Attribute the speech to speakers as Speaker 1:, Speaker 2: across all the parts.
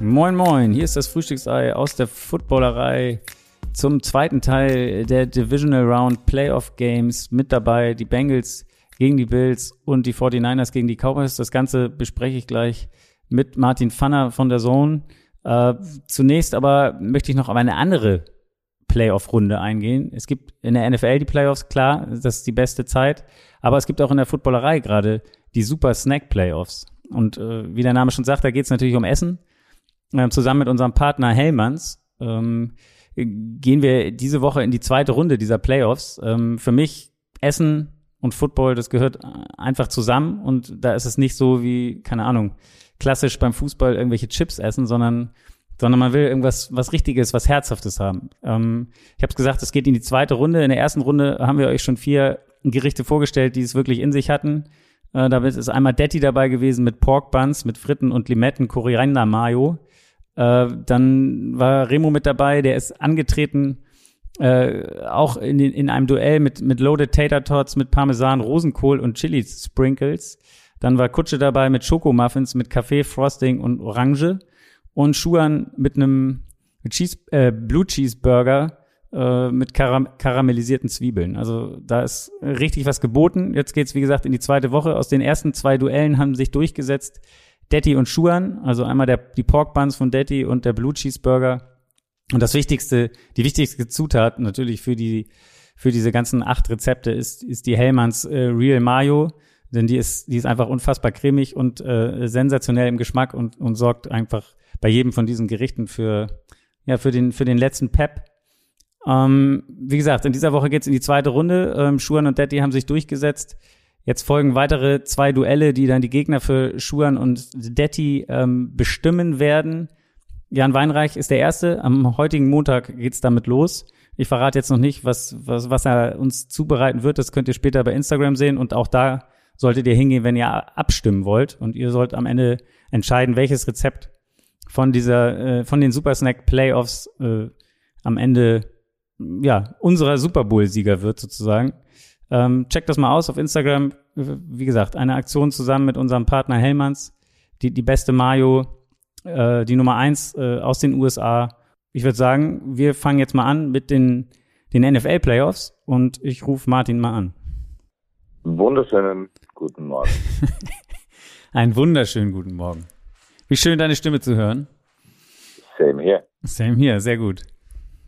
Speaker 1: Moin Moin, hier ist das Frühstücksei aus der Footballerei zum zweiten Teil der Divisional Round Playoff Games. Mit dabei die Bengals gegen die Bills und die 49ers gegen die Cowboys. Das Ganze bespreche ich gleich mit Martin Pfanner von der Zone. Äh, zunächst aber möchte ich noch auf eine andere Playoff-Runde eingehen. Es gibt in der NFL die Playoffs, klar, das ist die beste Zeit. Aber es gibt auch in der Footballerei gerade die Super Snack Playoffs. Und äh, wie der Name schon sagt, da geht es natürlich um Essen äh, zusammen mit unserem Partner Hellmanns ähm, gehen wir diese Woche in die zweite Runde dieser Playoffs. Ähm, für mich Essen und Football, das gehört einfach zusammen und da ist es nicht so wie, keine Ahnung, klassisch beim Fußball irgendwelche Chips essen, sondern sondern man will irgendwas was Richtiges, was Herzhaftes haben. Ähm, ich habe es gesagt, es geht in die zweite Runde. In der ersten Runde haben wir euch schon vier Gerichte vorgestellt, die es wirklich in sich hatten. Äh, damit ist einmal Detti dabei gewesen mit Pork Buns, mit Fritten und Limetten, Koriander Mayo. Äh, dann war Remo mit dabei, der ist angetreten, äh, auch in, in einem Duell mit, mit Loaded Tater Tots, mit Parmesan, Rosenkohl und Chili Sprinkles. Dann war Kutsche dabei mit Schokomuffins, mit Kaffee, Frosting und Orange. Und Schuan mit einem Cheese, äh, Blue Cheeseburger äh, mit karam karamellisierten Zwiebeln. Also da ist richtig was geboten. Jetzt geht's wie gesagt in die zweite Woche. Aus den ersten zwei Duellen haben sich durchgesetzt Detti und Schuan, also einmal der, die Pork Buns von Detti und der Blue Cheeseburger. Und das wichtigste, die wichtigste Zutat natürlich für die, für diese ganzen acht Rezepte ist, ist die Hellmanns äh, Real Mayo. Denn die ist, die ist einfach unfassbar cremig und äh, sensationell im Geschmack und, und sorgt einfach bei jedem von diesen Gerichten für, ja, für den, für den letzten Pep. Ähm, wie gesagt, in dieser Woche geht's in die zweite Runde. Ähm, Schuan und Detti haben sich durchgesetzt. Jetzt folgen weitere zwei Duelle, die dann die Gegner für Schuan und Detti ähm, bestimmen werden. Jan Weinreich ist der Erste. Am heutigen Montag geht's damit los. Ich verrate jetzt noch nicht, was, was, was er uns zubereiten wird. Das könnt ihr später bei Instagram sehen. Und auch da solltet ihr hingehen, wenn ihr abstimmen wollt. Und ihr sollt am Ende entscheiden, welches Rezept von dieser, äh, von den Super Snack Playoffs äh, am Ende ja unserer Super Bowl Sieger wird sozusagen. Ähm, checkt das mal aus auf Instagram. Wie gesagt, eine Aktion zusammen mit unserem Partner Hellmanns. Die, die beste Mayo, äh, die Nummer eins äh, aus den USA. Ich würde sagen, wir fangen jetzt mal an mit den, den NFL-Playoffs und ich rufe Martin mal an.
Speaker 2: Wunderschönen guten Morgen.
Speaker 1: Einen wunderschönen guten Morgen. Wie schön, deine Stimme zu hören.
Speaker 2: Same here.
Speaker 1: Same here, sehr gut.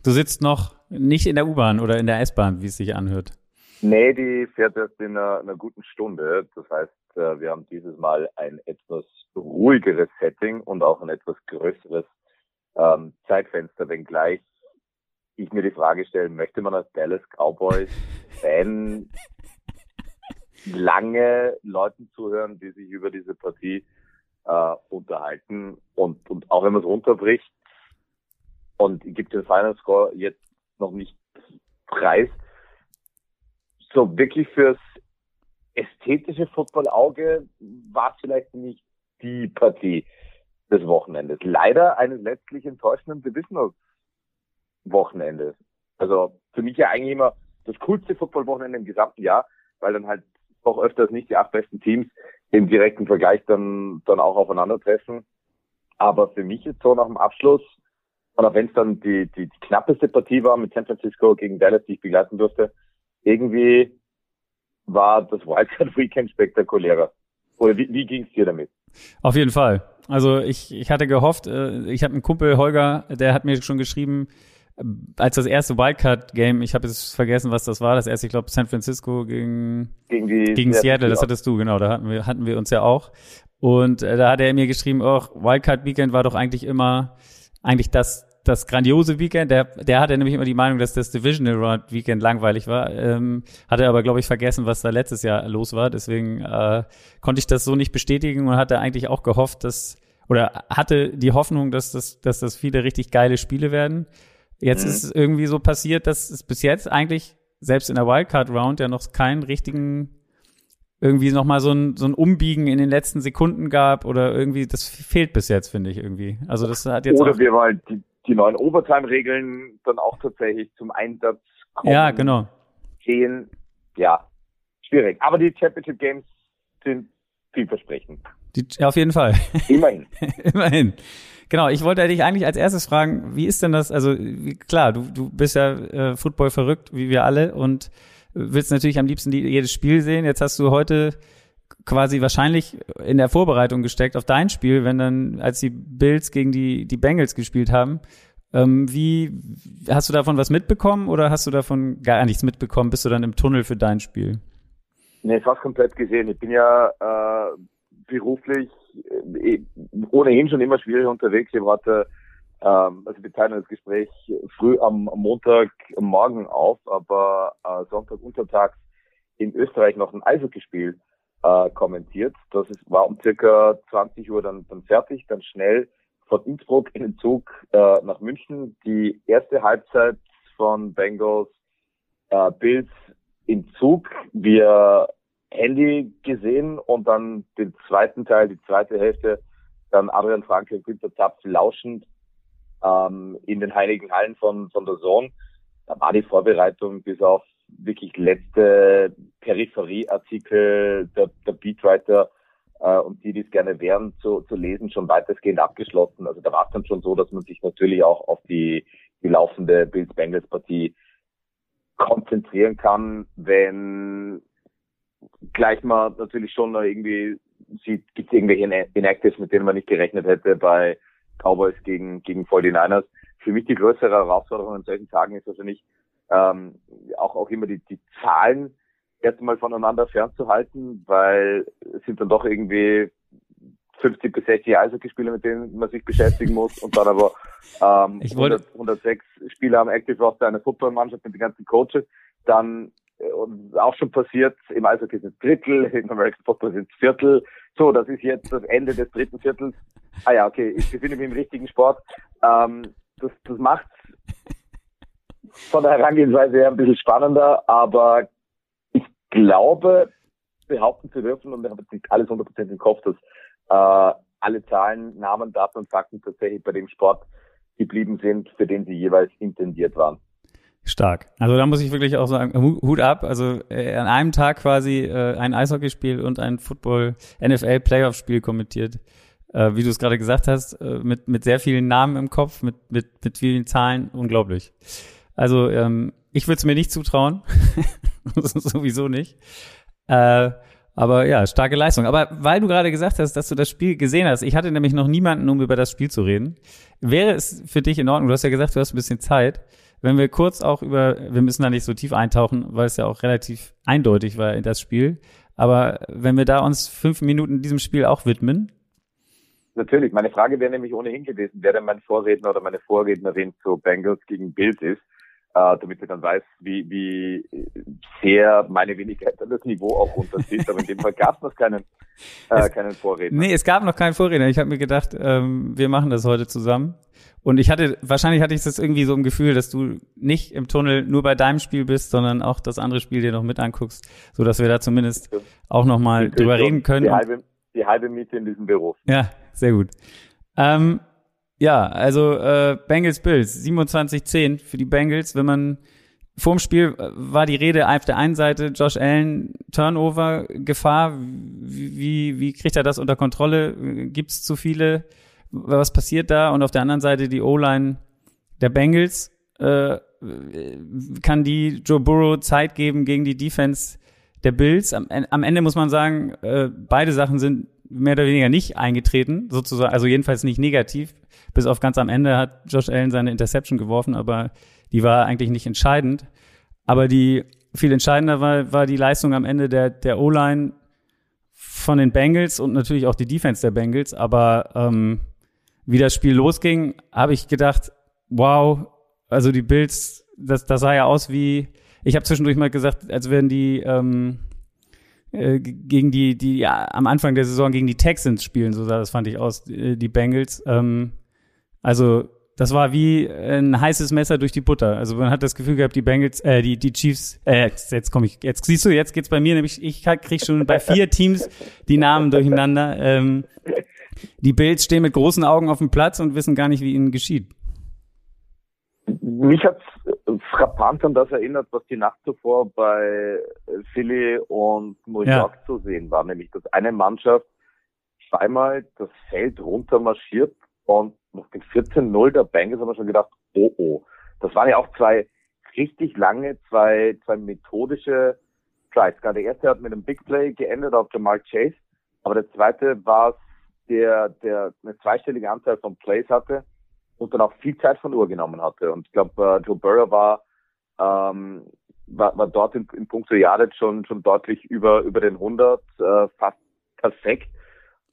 Speaker 1: Du sitzt noch nicht in der U-Bahn oder in der S-Bahn, wie es sich anhört.
Speaker 2: Nee, die fährt erst in einer, einer guten Stunde. Das heißt, äh, wir haben dieses Mal ein etwas ruhigeres Setting und auch ein etwas größeres ähm, Zeitfenster, wenngleich ich mir die Frage stelle, möchte man als Dallas Cowboys Fan lange Leuten zuhören, die sich über diese Partie äh, unterhalten und, und auch wenn man es runterbricht und gibt den Final Score jetzt noch nicht preis, so wirklich fürs ästhetische Footballauge war es vielleicht nicht die Partie des Wochenendes. Leider eines letztlich enttäuschenden Divisional-Wochenendes. Also für mich ja eigentlich immer das coolste Football-Wochenende im gesamten Jahr, weil dann halt doch öfters nicht die acht besten Teams im direkten Vergleich dann, dann auch aufeinandertreffen. Aber für mich jetzt so nach dem Abschluss, auch wenn es dann die, die, die knappeste Partie war mit San Francisco gegen Dallas, die ich begleiten durfte, irgendwie war das Wildcard Weekend spektakulärer. Oder wie, wie ging es dir damit?
Speaker 1: Auf jeden Fall. Also ich, ich hatte gehofft, äh, ich habe einen Kumpel, Holger, der hat mir schon geschrieben, als das erste Wildcard-Game, ich habe jetzt vergessen, was das war, das erste, ich glaube, San Francisco gegen, gegen, die, gegen Seattle, das hattest du, genau, da hatten wir, hatten wir uns ja auch. Und äh, da hat er mir geschrieben, oh, Wildcard-Weekend war doch eigentlich immer eigentlich das, das grandiose Weekend. Der, der hatte nämlich immer die Meinung, dass das Divisional Round Weekend langweilig war. Ähm, hatte aber, glaube ich, vergessen, was da letztes Jahr los war. Deswegen äh, konnte ich das so nicht bestätigen und hatte eigentlich auch gehofft, dass oder hatte die Hoffnung, dass das, dass das viele richtig geile Spiele werden. Jetzt mhm. ist es irgendwie so passiert, dass es bis jetzt eigentlich selbst in der Wildcard Round ja noch keinen richtigen irgendwie noch mal so ein, so ein Umbiegen in den letzten Sekunden gab oder irgendwie, das fehlt bis jetzt, finde ich irgendwie. Also das hat jetzt
Speaker 2: Oder wir mal die, die neuen Overtime-Regeln dann auch tatsächlich zum Einsatz kommen.
Speaker 1: Ja, genau.
Speaker 2: Gehen, ja, schwierig. Aber die Championship Games sind vielversprechend.
Speaker 1: Die, auf jeden Fall.
Speaker 2: Immerhin.
Speaker 1: Immerhin. Genau, ich wollte dich eigentlich als erstes fragen, wie ist denn das, also wie, klar, du, du bist ja äh, Football verrückt, wie wir alle, und willst natürlich am liebsten die, jedes Spiel sehen. Jetzt hast du heute quasi wahrscheinlich in der Vorbereitung gesteckt auf dein Spiel, wenn dann, als die Bills gegen die, die Bengals gespielt haben. Ähm, wie hast du davon was mitbekommen oder hast du davon gar nichts mitbekommen? Bist du dann im Tunnel für dein Spiel?
Speaker 2: Nee, fast komplett gesehen. Ich bin ja äh, beruflich ohnehin schon immer schwierig unterwegs. Ich hatte, ähm, also wir teilen das Gespräch früh am, am Montagmorgen auf, aber äh, Sonntag untertags in Österreich noch ein Eishockeyspiel äh, kommentiert. Das ist, war um circa 20 Uhr dann, dann fertig, dann schnell von Innsbruck in den Zug äh, nach München. Die erste Halbzeit von Bengals äh, Bills im Zug. Wir Handy gesehen und dann den zweiten Teil, die zweite Hälfte, dann Adrian Franke und Günther Zapf lauschend ähm, in den heiligen Hallen von, von der Sohn. Da war die Vorbereitung bis auf wirklich letzte Peripherieartikel der, der Beatwriter äh, und die, die es gerne wären, zu, zu lesen, schon weitestgehend abgeschlossen. Also da war es dann schon so, dass man sich natürlich auch auf die, die laufende Bills Bengals Partie konzentrieren kann, wenn gleich mal natürlich schon irgendwie sieht, gibt es irgendwelche Inactives, mit denen man nicht gerechnet hätte bei Cowboys gegen, gegen 49ers. Für mich die größere Herausforderung an solchen Tagen ist also nicht, ähm, auch, auch immer die, die Zahlen erstmal voneinander fernzuhalten, weil es sind dann doch irgendwie 50 bis 60 Eishockeyspieler, mit denen man sich beschäftigen muss und dann aber ähm,
Speaker 1: ich wollte
Speaker 2: 100, 106 Spieler am Active Roster einer Footballmannschaft mit den ganzen Coaches, dann und auch schon passiert, im Eishockey sind es Drittel, im American Football sind Viertel. So, das ist jetzt das Ende des dritten Viertels. Ah ja, okay, ich befinde mich im richtigen Sport. Ähm, das, das macht von der Herangehensweise her ein bisschen spannender, aber ich glaube, behaupten zu dürfen, und ich habe jetzt nicht alles 100% im Kopf, dass äh, alle Zahlen, Namen, Daten und Fakten tatsächlich bei dem Sport geblieben sind, für den sie jeweils intendiert waren.
Speaker 1: Stark. Also da muss ich wirklich auch sagen, Hut ab. Also äh, an einem Tag quasi äh, ein Eishockeyspiel und ein Football NFL Playoff Spiel kommentiert. Äh, wie du es gerade gesagt hast, äh, mit mit sehr vielen Namen im Kopf, mit mit mit vielen Zahlen, unglaublich. Also ähm, ich würde es mir nicht zutrauen, sowieso nicht. Aber ja, starke Leistung. Aber weil du gerade gesagt hast, dass du das Spiel gesehen hast, ich hatte nämlich noch niemanden, um über das Spiel zu reden. Wäre es für dich in Ordnung? Du hast ja gesagt, du hast ein bisschen Zeit wenn wir kurz auch über, wir müssen da nicht so tief eintauchen, weil es ja auch relativ eindeutig war in das Spiel. Aber wenn wir da uns fünf Minuten diesem Spiel auch widmen.
Speaker 2: Natürlich. Meine Frage wäre nämlich ohnehin gewesen, wer denn mein Vorredner oder meine Vorrednerin zu Bengals gegen Bills ist, äh, damit sie dann weiß, wie, wie sehr meine Wenigkeit das Niveau auch runterzieht. Aber in dem Fall gab es noch keinen, äh, keinen Vorredner.
Speaker 1: Nee, es gab noch keinen Vorredner. Ich habe mir gedacht, ähm, wir machen das heute zusammen. Und ich hatte, wahrscheinlich hatte ich das irgendwie so im Gefühl, dass du nicht im Tunnel nur bei deinem Spiel bist, sondern auch das andere Spiel dir noch mit anguckst, so dass wir da zumindest auch nochmal drüber reden können.
Speaker 2: Die halbe, die halbe Miete in diesem Büro.
Speaker 1: Ja, sehr gut. Ähm, ja, also äh, Bengals Bills, 27-10 für die Bengals. Wenn man vorm Spiel äh, war die Rede auf der einen Seite Josh Allen Turnover Gefahr. Wie, wie kriegt er das unter Kontrolle? Gibt es zu viele? was passiert da? Und auf der anderen Seite die O-Line der Bengals. Äh, kann die Joe Burrow Zeit geben gegen die Defense der Bills? Am, am Ende muss man sagen, äh, beide Sachen sind mehr oder weniger nicht eingetreten, sozusagen, also jedenfalls nicht negativ. Bis auf ganz am Ende hat Josh Allen seine Interception geworfen, aber die war eigentlich nicht entscheidend. Aber die viel entscheidender war, war die Leistung am Ende der, der O-Line von den Bengals und natürlich auch die Defense der Bengals. Aber ähm, wie das Spiel losging, habe ich gedacht, wow, also die Bills, das, das sah ja aus wie, ich habe zwischendurch mal gesagt, als wären die ähm, äh, gegen die, die ja, am Anfang der Saison gegen die Texans spielen, so sah das fand ich aus, die, die Bengals. Ähm, also das war wie ein heißes Messer durch die Butter. Also man hat das Gefühl gehabt, die Bengals, äh, die, die Chiefs, äh, jetzt, komme ich, jetzt siehst du, jetzt geht's bei mir nämlich, ich krieg schon bei vier Teams die Namen durcheinander. Ähm, die Bills stehen mit großen Augen auf dem Platz und wissen gar nicht, wie ihnen geschieht.
Speaker 2: mich hat frappant an das erinnert, was die Nacht zuvor bei Philly und New York ja. zu sehen war, nämlich dass eine Mannschaft zweimal das Feld runter marschiert und nach dem 14-0 der Bengals haben wir schon gedacht, oh oh. Das waren ja auch zwei richtig lange, zwei, zwei methodische Drives. Der erste hat mit einem Big Play geendet auf Jamal Chase, aber der zweite war der, der eine zweistellige Anzahl von Plays hatte und dann auch viel Zeit von Uhr genommen hatte. Und ich glaube, äh, Joe Burrow war, ähm, war, war dort in, in puncto Yardage schon, schon deutlich über, über den 100, äh, fast perfekt.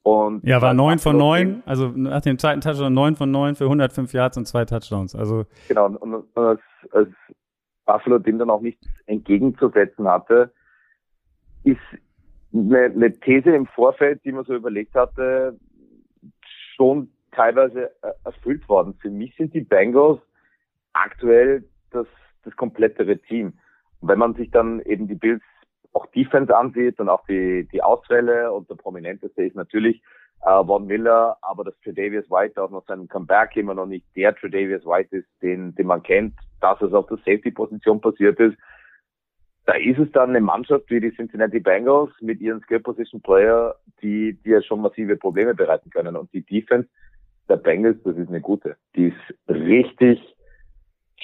Speaker 1: Und ja, war neun von neun, also nach dem zweiten Touchdown neun von neun für 105 Yards und zwei Touchdowns. Also
Speaker 2: genau, und, und als, als Buffalo dem dann auch nichts entgegenzusetzen hatte, ist eine, eine These im Vorfeld, die man so überlegt hatte, schon teilweise äh, erfüllt worden. Für mich sind die Bengals aktuell das, das komplettere Team. Und wenn man sich dann eben die Bills auch Defense ansieht und auch die, die Ausfälle und der prominenteste ist natürlich äh, Von Miller, aber dass Tredavious White auch noch seinen Comeback immer noch nicht der Tredavious White ist, den, den man kennt, dass es auf der Safety-Position passiert ist. Da ist es dann eine Mannschaft wie die Cincinnati Bengals mit ihren Skill-Position-Player, die, die ja schon massive Probleme bereiten können. Und die Defense der Bengals, das ist eine gute. Die ist richtig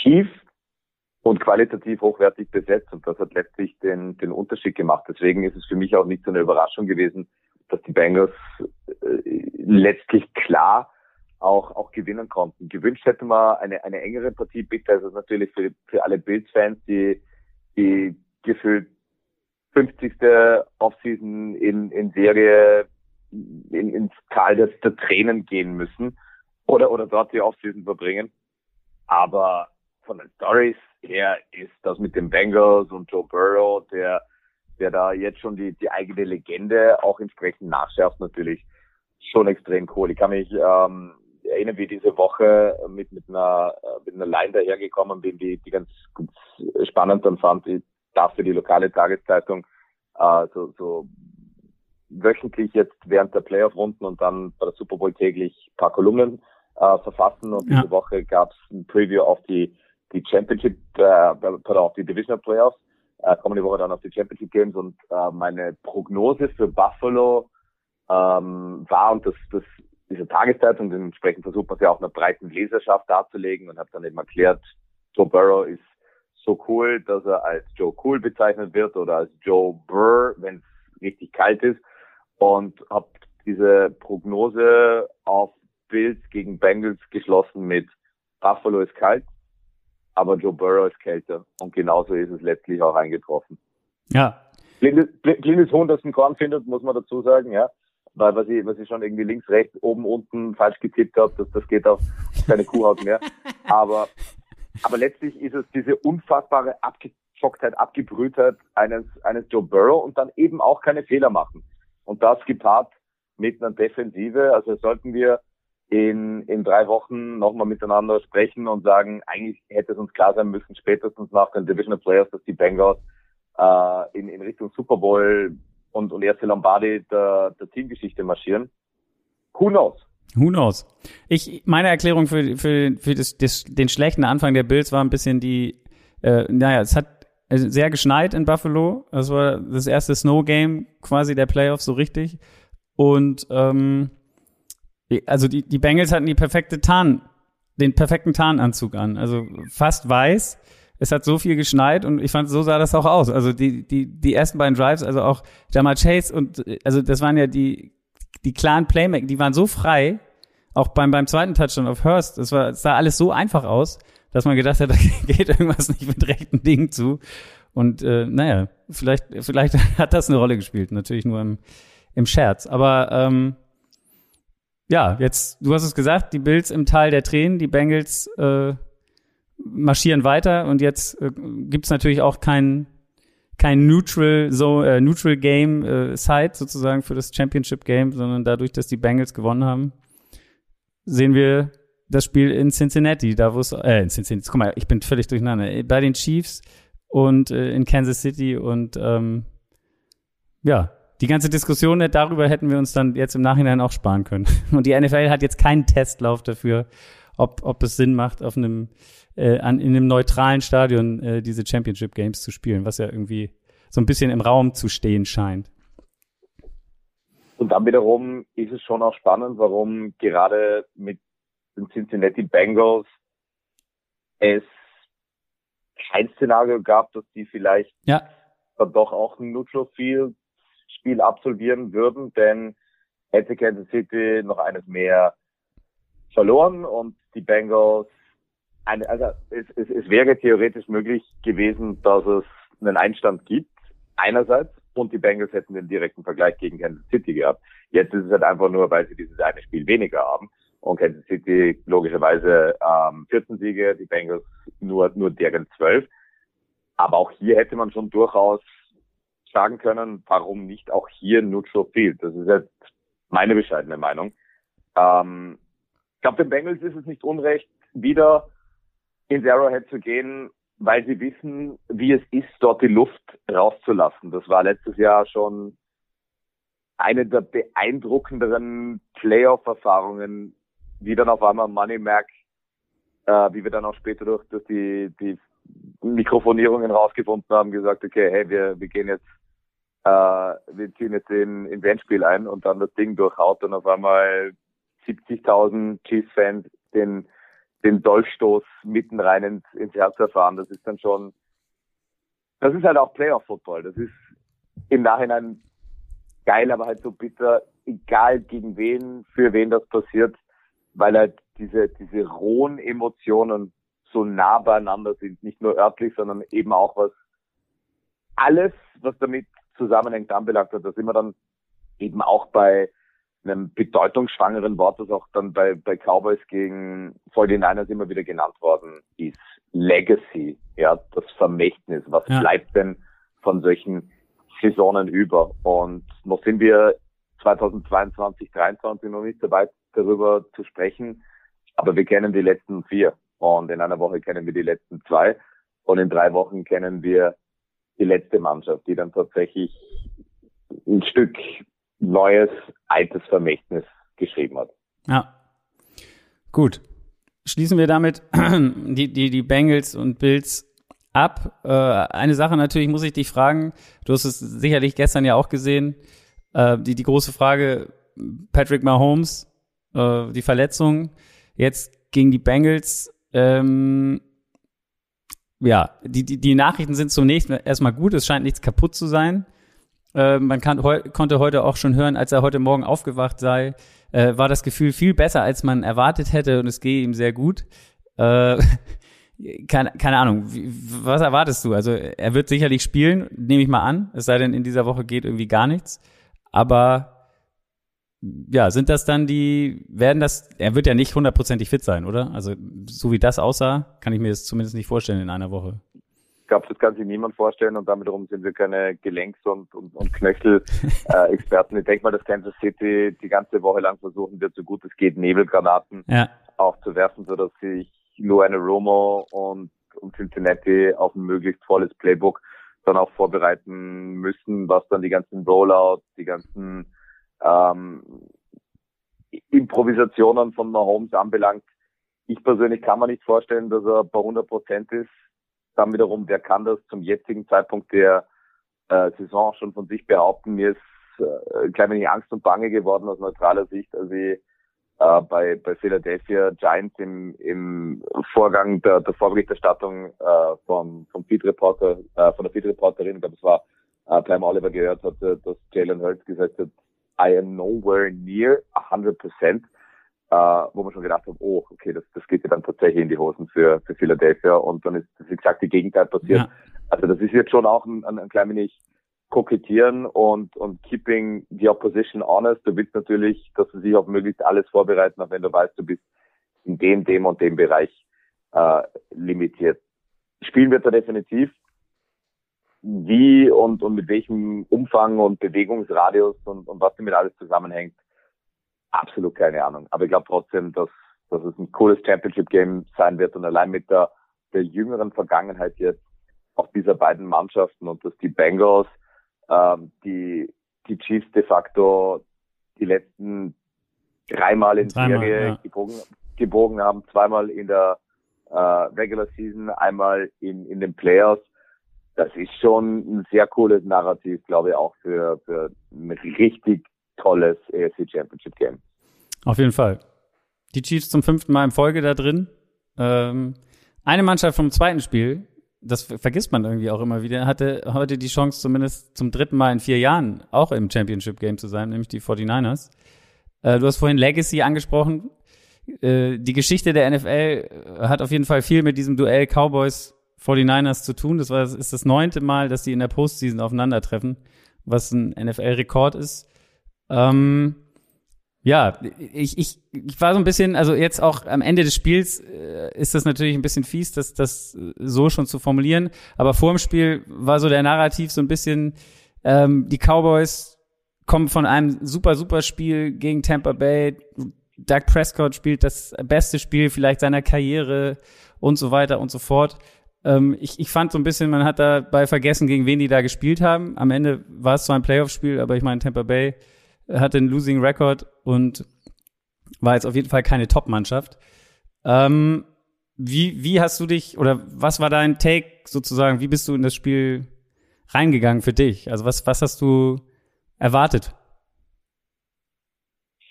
Speaker 2: tief und qualitativ hochwertig besetzt. Und das hat letztlich den, den Unterschied gemacht. Deswegen ist es für mich auch nicht so eine Überraschung gewesen, dass die Bengals äh, letztlich klar auch, auch gewinnen konnten. Gewünscht hätte man eine, eine engere Partie. Bitte ist es natürlich für, für alle Bills-Fans, die, die gefühlt 50. Offseason in, in Serie in, ins Tal der, der Tränen gehen müssen oder, oder dort die Offseason verbringen. Aber von den Stories her ist das mit den Bengals und Joe Burrow, der der da jetzt schon die, die eigene Legende auch entsprechend nachschärft, natürlich schon extrem cool. Ich kann mich ähm, erinnern, wie diese Woche mit, mit einer, äh, mit einer Line dahergekommen bin, die, die ganz, ganz spannend dann fand. Ich darf für die lokale Tageszeitung äh, so, so wöchentlich jetzt während der Playoff-Runden und dann bei der Super Bowl täglich paar Kolumnen äh, verfassen. Und ja. diese Woche gab es ein Preview auf die, die Championship, äh, oder auf die Divisional Playoffs. Äh, kommende Woche dann auf die Championship Games. Und äh, meine Prognose für Buffalo ähm, war und das, das diese Tageszeitung, dementsprechend versucht man es ja auch einer breiten Leserschaft darzulegen und habe dann eben erklärt, Joe Burrow ist so cool, dass er als Joe Cool bezeichnet wird oder als Joe Burr, wenn es richtig kalt ist und habe diese Prognose auf Bills gegen Bengals geschlossen mit Buffalo ist kalt, aber Joe Burrow ist kälter. Und genauso ist es letztlich auch eingetroffen.
Speaker 1: Ja.
Speaker 2: Blindes, blindes Huhn, das ein Korn findet, muss man dazu sagen, ja. Weil was ich, was ich schon irgendwie links, rechts, oben, unten falsch getippt habe, das, das geht auf keine Kuhhaut mehr. Aber, aber letztlich ist es diese unfassbare Abgezocktheit, Abgebrühtheit eines, eines Joe Burrow und dann eben auch keine Fehler machen. Und das gepaart mit einer Defensive, also sollten wir in, in drei Wochen nochmal miteinander sprechen und sagen, eigentlich hätte es uns klar sein müssen, spätestens nach den Divisional Players, dass die Bengals äh, in, in Richtung Super Bowl und, und erste Lombardi der, der Teamgeschichte marschieren. Who knows?
Speaker 1: Who knows? Ich, meine Erklärung für, für, für das, das, den schlechten Anfang der Bills war ein bisschen die, äh, naja, es hat sehr geschneit in Buffalo. Das war das erste Snow Game quasi der Playoffs so richtig. Und ähm, also die, die Bengals hatten die perfekte Tarn, den perfekten Tarnanzug an. Also fast weiß. Es hat so viel geschneit und ich fand, so sah das auch aus. Also die, die, die ersten beiden Drives, also auch Jamal Chase und, also das waren ja die, die klaren Playmaker, die waren so frei. Auch beim, beim zweiten Touchdown auf Hurst, das war, es sah alles so einfach aus, dass man gedacht hat, da geht irgendwas nicht mit rechten Dingen zu. Und äh, naja, vielleicht, vielleicht hat das eine Rolle gespielt, natürlich nur im, im Scherz. Aber ähm, ja, jetzt, du hast es gesagt, die Bills im Tal der Tränen, die Bengals äh, marschieren weiter und jetzt äh, gibt es natürlich auch kein, kein Neutral, so, äh, Neutral Game äh, Side sozusagen für das Championship Game, sondern dadurch, dass die Bengals gewonnen haben, sehen wir das Spiel in Cincinnati, da wo es, äh, in Cincinnati, guck mal, ich bin völlig durcheinander, bei den Chiefs und äh, in Kansas City und ähm, ja, die ganze Diskussion darüber hätten wir uns dann jetzt im Nachhinein auch sparen können. Und die NFL hat jetzt keinen Testlauf dafür, ob, ob es Sinn macht, auf einem, äh, an, in einem neutralen Stadion äh, diese Championship Games zu spielen, was ja irgendwie so ein bisschen im Raum zu stehen scheint.
Speaker 2: Und dann wiederum ist es schon auch spannend, warum gerade mit den Cincinnati Bengals es kein Szenario gab, dass die vielleicht
Speaker 1: ja.
Speaker 2: dann doch auch ein Neutral Field Spiel absolvieren würden, denn hätte Kansas City noch eines mehr verloren und die Bengals eine, also es, es, es wäre theoretisch möglich gewesen, dass es einen Einstand gibt, einerseits, und die Bengals hätten den direkten Vergleich gegen Kansas City gehabt. Jetzt ist es halt einfach nur, weil sie dieses eine Spiel weniger haben und Kansas City logischerweise ähm, 14 Siege, die Bengals nur, nur deren 12. Aber auch hier hätte man schon durchaus sagen können, warum nicht auch hier Neutral Field. Das ist jetzt meine bescheidene Meinung. Ähm, ich glaube, den Bengals ist es nicht unrecht, wieder ins Arrowhead zu gehen, weil sie wissen, wie es ist, dort die Luft rauszulassen. Das war letztes Jahr schon eine der beeindruckenderen Playoff-Erfahrungen, wie dann auf einmal Money Mac, äh, wie wir dann auch später durch, durch die, die Mikrofonierungen rausgefunden haben, gesagt, okay, hey, wir, wir gehen jetzt, äh, wir ziehen jetzt in, in Endspiel ein und dann das Ding durchhaut und auf einmal 70.000 Chiefs-Fans den den Dolchstoß mitten rein ins, ins Herz erfahren. Das ist dann schon, das ist halt auch Playoff-Football. Das ist im Nachhinein geil, aber halt so bitter, egal gegen wen, für wen das passiert, weil halt diese, diese rohen Emotionen so nah beieinander sind, nicht nur örtlich, sondern eben auch was alles, was damit zusammenhängt, anbelangt hat. Da sind wir dann eben auch bei einem bedeutungsschwangeren Wort, das auch dann bei, bei Cowboys gegen 49ers immer wieder genannt worden ist. Legacy, ja, das Vermächtnis. Was ja. bleibt denn von solchen Saisonen über? Und noch sind wir 2022, 2023 noch nicht dabei, darüber zu sprechen. Aber wir kennen die letzten vier. Und in einer Woche kennen wir die letzten zwei. Und in drei Wochen kennen wir die letzte Mannschaft, die dann tatsächlich ein Stück neues, altes Vermächtnis geschrieben hat.
Speaker 1: Ja. Gut. Schließen wir damit die, die, die Bengals und Bills ab. Äh, eine Sache natürlich muss ich dich fragen. Du hast es sicherlich gestern ja auch gesehen. Äh, die, die große Frage, Patrick Mahomes, äh, die Verletzung jetzt gegen die Bengals. Ähm, ja, die, die, die Nachrichten sind zunächst erstmal gut. Es scheint nichts kaputt zu sein. Äh, man kann, heu, konnte heute auch schon hören, als er heute Morgen aufgewacht sei, äh, war das Gefühl viel besser, als man erwartet hätte und es gehe ihm sehr gut. Äh, keine, keine Ahnung, wie, was erwartest du? Also er wird sicherlich spielen, nehme ich mal an, es sei denn, in dieser Woche geht irgendwie gar nichts. Aber ja, sind das dann die, werden das, er wird ja nicht hundertprozentig fit sein, oder? Also so wie das aussah, kann ich mir das zumindest nicht vorstellen in einer Woche.
Speaker 2: Ich glaube, das kann sich niemand vorstellen und damit darum sind wir keine Gelenks- und, und, und Knöchel-Experten. Äh, ich denke mal, dass Kansas City die ganze Woche lang versuchen wird, so gut es geht, Nebelgranaten ja. aufzuwerfen, sodass sich Luane Romo und, und Cincinnati auf ein möglichst volles Playbook dann auch vorbereiten müssen, was dann die ganzen Rollouts, die ganzen ähm, Improvisationen von Mahomes anbelangt. Ich persönlich kann mir nicht vorstellen, dass er bei 100 Prozent ist dann wiederum, wer kann das zum jetzigen Zeitpunkt der äh, Saison schon von sich behaupten? Mir ist äh, ein klein wenig Angst und Bange geworden aus neutraler Sicht, als ich äh, bei, bei Philadelphia Giants im, im Vorgang der, der Vorberichterstattung äh, vom, vom Feed Reporter, äh, von der Feed Reporterin, ich glaube es war äh, Pam Oliver gehört hatte, dass Jalen Hurts gesagt hat, I am nowhere near 100 percent äh, wo man schon gedacht hat, oh, okay, das, das geht ja dann tatsächlich in die Hosen für, für Philadelphia und dann ist das exakt die Gegenteil passiert. Ja. Also das ist jetzt schon auch ein, ein, ein klein wenig kokettieren und, und keeping the opposition honest. Du willst natürlich, dass sie sich auf möglichst alles vorbereiten, auch wenn du weißt, du bist in dem, dem und dem Bereich äh, limitiert. Spielen wird er definitiv. Wie und, und mit welchem Umfang und Bewegungsradius und, und was damit alles zusammenhängt, absolut keine Ahnung. Aber ich glaube trotzdem, dass, dass es ein cooles Championship-Game sein wird und allein mit der, der jüngeren Vergangenheit jetzt auch dieser beiden Mannschaften und dass die Bengals ähm, die, die Chiefs de facto die letzten dreimal in dreimal, Serie ja. gebogen, gebogen haben, zweimal in der äh, Regular Season, einmal in, in den Playoffs. Das ist schon ein sehr cooles Narrativ, glaube ich, auch für, für ein richtig tolles AFC Championship Game.
Speaker 1: Auf jeden Fall. Die Chiefs zum fünften Mal in Folge da drin. Ähm, eine Mannschaft vom zweiten Spiel, das vergisst man irgendwie auch immer wieder, hatte heute die Chance, zumindest zum dritten Mal in vier Jahren auch im Championship Game zu sein, nämlich die 49ers. Äh, du hast vorhin Legacy angesprochen. Äh, die Geschichte der NFL hat auf jeden Fall viel mit diesem Duell Cowboys 49ers zu tun. Das war, ist das neunte Mal, dass die in der Postseason aufeinandertreffen, was ein NFL-Rekord ist. Ähm, ja, ich, ich, ich war so ein bisschen, also jetzt auch am Ende des Spiels äh, ist das natürlich ein bisschen fies, das, das so schon zu formulieren. Aber vor dem Spiel war so der Narrativ so ein bisschen, ähm, die Cowboys kommen von einem super, super Spiel gegen Tampa Bay. Doug Prescott spielt das beste Spiel vielleicht seiner Karriere und so weiter und so fort. Ähm, ich, ich fand so ein bisschen, man hat dabei vergessen, gegen wen die da gespielt haben. Am Ende war es zwar ein Playoff-Spiel, aber ich meine, Tampa Bay hat den Losing Record und war jetzt auf jeden Fall keine Top-Mannschaft. Ähm, wie, wie hast du dich oder was war dein Take sozusagen? Wie bist du in das Spiel reingegangen für dich? Also was, was hast du erwartet?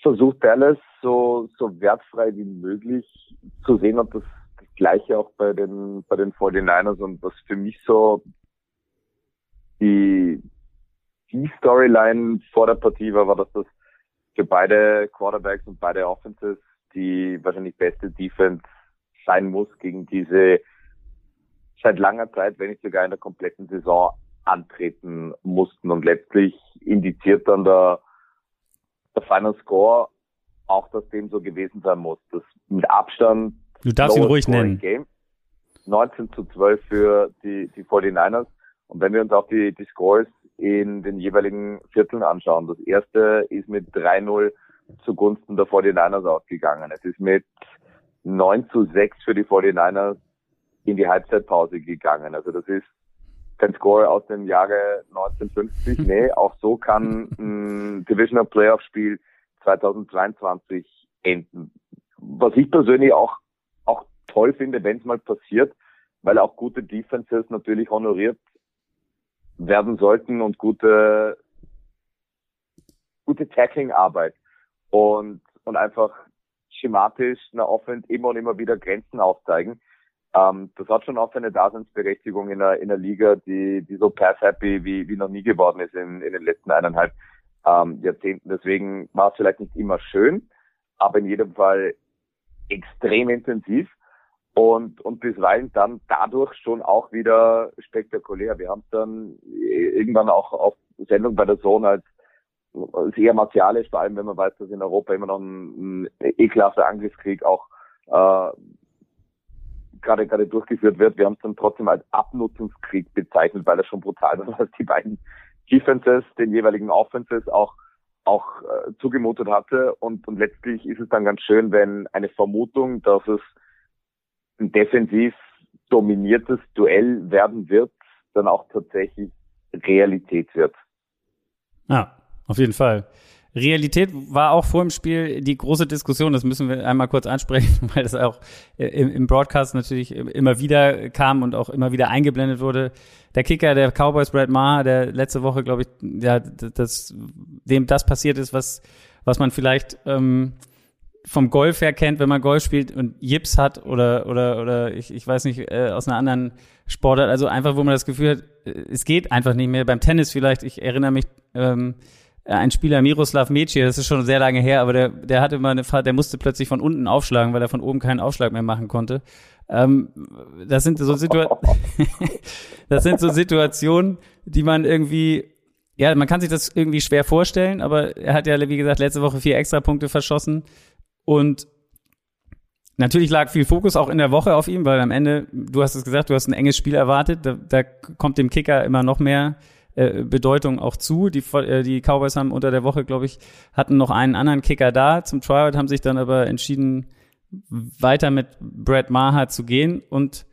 Speaker 2: Versucht Dallas so, so wertfrei wie möglich zu sehen und das Gleiche auch bei den, bei den 49ers und was für mich so die, die Storyline vor der Partie war, war, dass das für beide Quarterbacks und beide Offenses die wahrscheinlich beste Defense sein muss gegen diese seit langer Zeit, wenn nicht sogar in der kompletten Saison antreten mussten und letztlich indiziert dann der, der Final Score auch, dass dem so gewesen sein muss. Das mit Abstand.
Speaker 1: Du darfst ihn ruhig nennen.
Speaker 2: Game. 19 zu 12 für die, die 49ers. Und wenn wir uns auch die, die Scores in den jeweiligen Vierteln anschauen. Das erste ist mit 3-0 zugunsten der 49ers ausgegangen. Es ist mit 9 zu 6 für die 49ers in die Halbzeitpause gegangen. Also das ist kein Score aus dem Jahre 1950. Nee, auch so kann ein Divisional Playoff Spiel 2022 enden. Was ich persönlich auch, auch toll finde, wenn es mal passiert, weil auch gute Defenses natürlich honoriert werden sollten und gute, gute Tackling-Arbeit und, und einfach schematisch einer Offense immer und immer wieder Grenzen aufzeigen. Ähm, das hat schon auch seine Daseinsberechtigung in der, in der Liga, die, die so pass-happy wie, wie noch nie geworden ist in, in den letzten eineinhalb ähm, Jahrzehnten. Deswegen war es vielleicht nicht immer schön, aber in jedem Fall extrem intensiv und, und bisweilen dann dadurch schon auch wieder spektakulär. Wir haben es dann irgendwann auch auf Sendung bei der Zone als, eher martialisch, vor allem wenn man weiß, dass in Europa immer noch ein, ein ekelhafter Angriffskrieg auch äh, gerade gerade durchgeführt wird. Wir haben es dann trotzdem als Abnutzungskrieg bezeichnet, weil er schon brutal war, was die beiden Defenses, den jeweiligen Offenses auch auch äh, zugemutet hatte und, und letztlich ist es dann ganz schön, wenn eine Vermutung, dass es ein defensiv dominiertes Duell werden wird, dann auch tatsächlich Realität wird.
Speaker 1: Ja, auf jeden Fall. Realität war auch vor dem Spiel die große Diskussion, das müssen wir einmal kurz ansprechen, weil das auch im, Broadcast natürlich immer wieder kam und auch immer wieder eingeblendet wurde. Der Kicker der Cowboys, Brad Maher, der letzte Woche, glaube ich, ja, das, dem das passiert ist, was, was man vielleicht ähm, vom Golf her kennt, wenn man Golf spielt und Jips hat oder oder oder ich, ich weiß nicht äh, aus einer anderen Sportart, also einfach, wo man das Gefühl hat, äh, es geht einfach nicht mehr. Beim Tennis vielleicht, ich erinnere mich, ähm, ein Spieler Miroslav Meci, das ist schon sehr lange her, aber der der hatte immer eine Fahrt, der musste plötzlich von unten aufschlagen, weil er von oben keinen Aufschlag mehr machen konnte. Ähm, das sind so Situa das sind so Situationen, die man irgendwie ja, man kann sich das irgendwie schwer vorstellen, aber er hat ja, wie gesagt, letzte Woche vier Extrapunkte verschossen. Und natürlich lag viel Fokus auch in der Woche auf ihm, weil am Ende, du hast es gesagt, du hast ein enges Spiel erwartet. Da, da kommt dem Kicker immer noch mehr äh, Bedeutung auch zu. Die, äh, die Cowboys haben unter der Woche, glaube ich, hatten noch einen anderen Kicker da zum Tryout, haben sich dann aber entschieden, weiter mit Brad Maher zu gehen und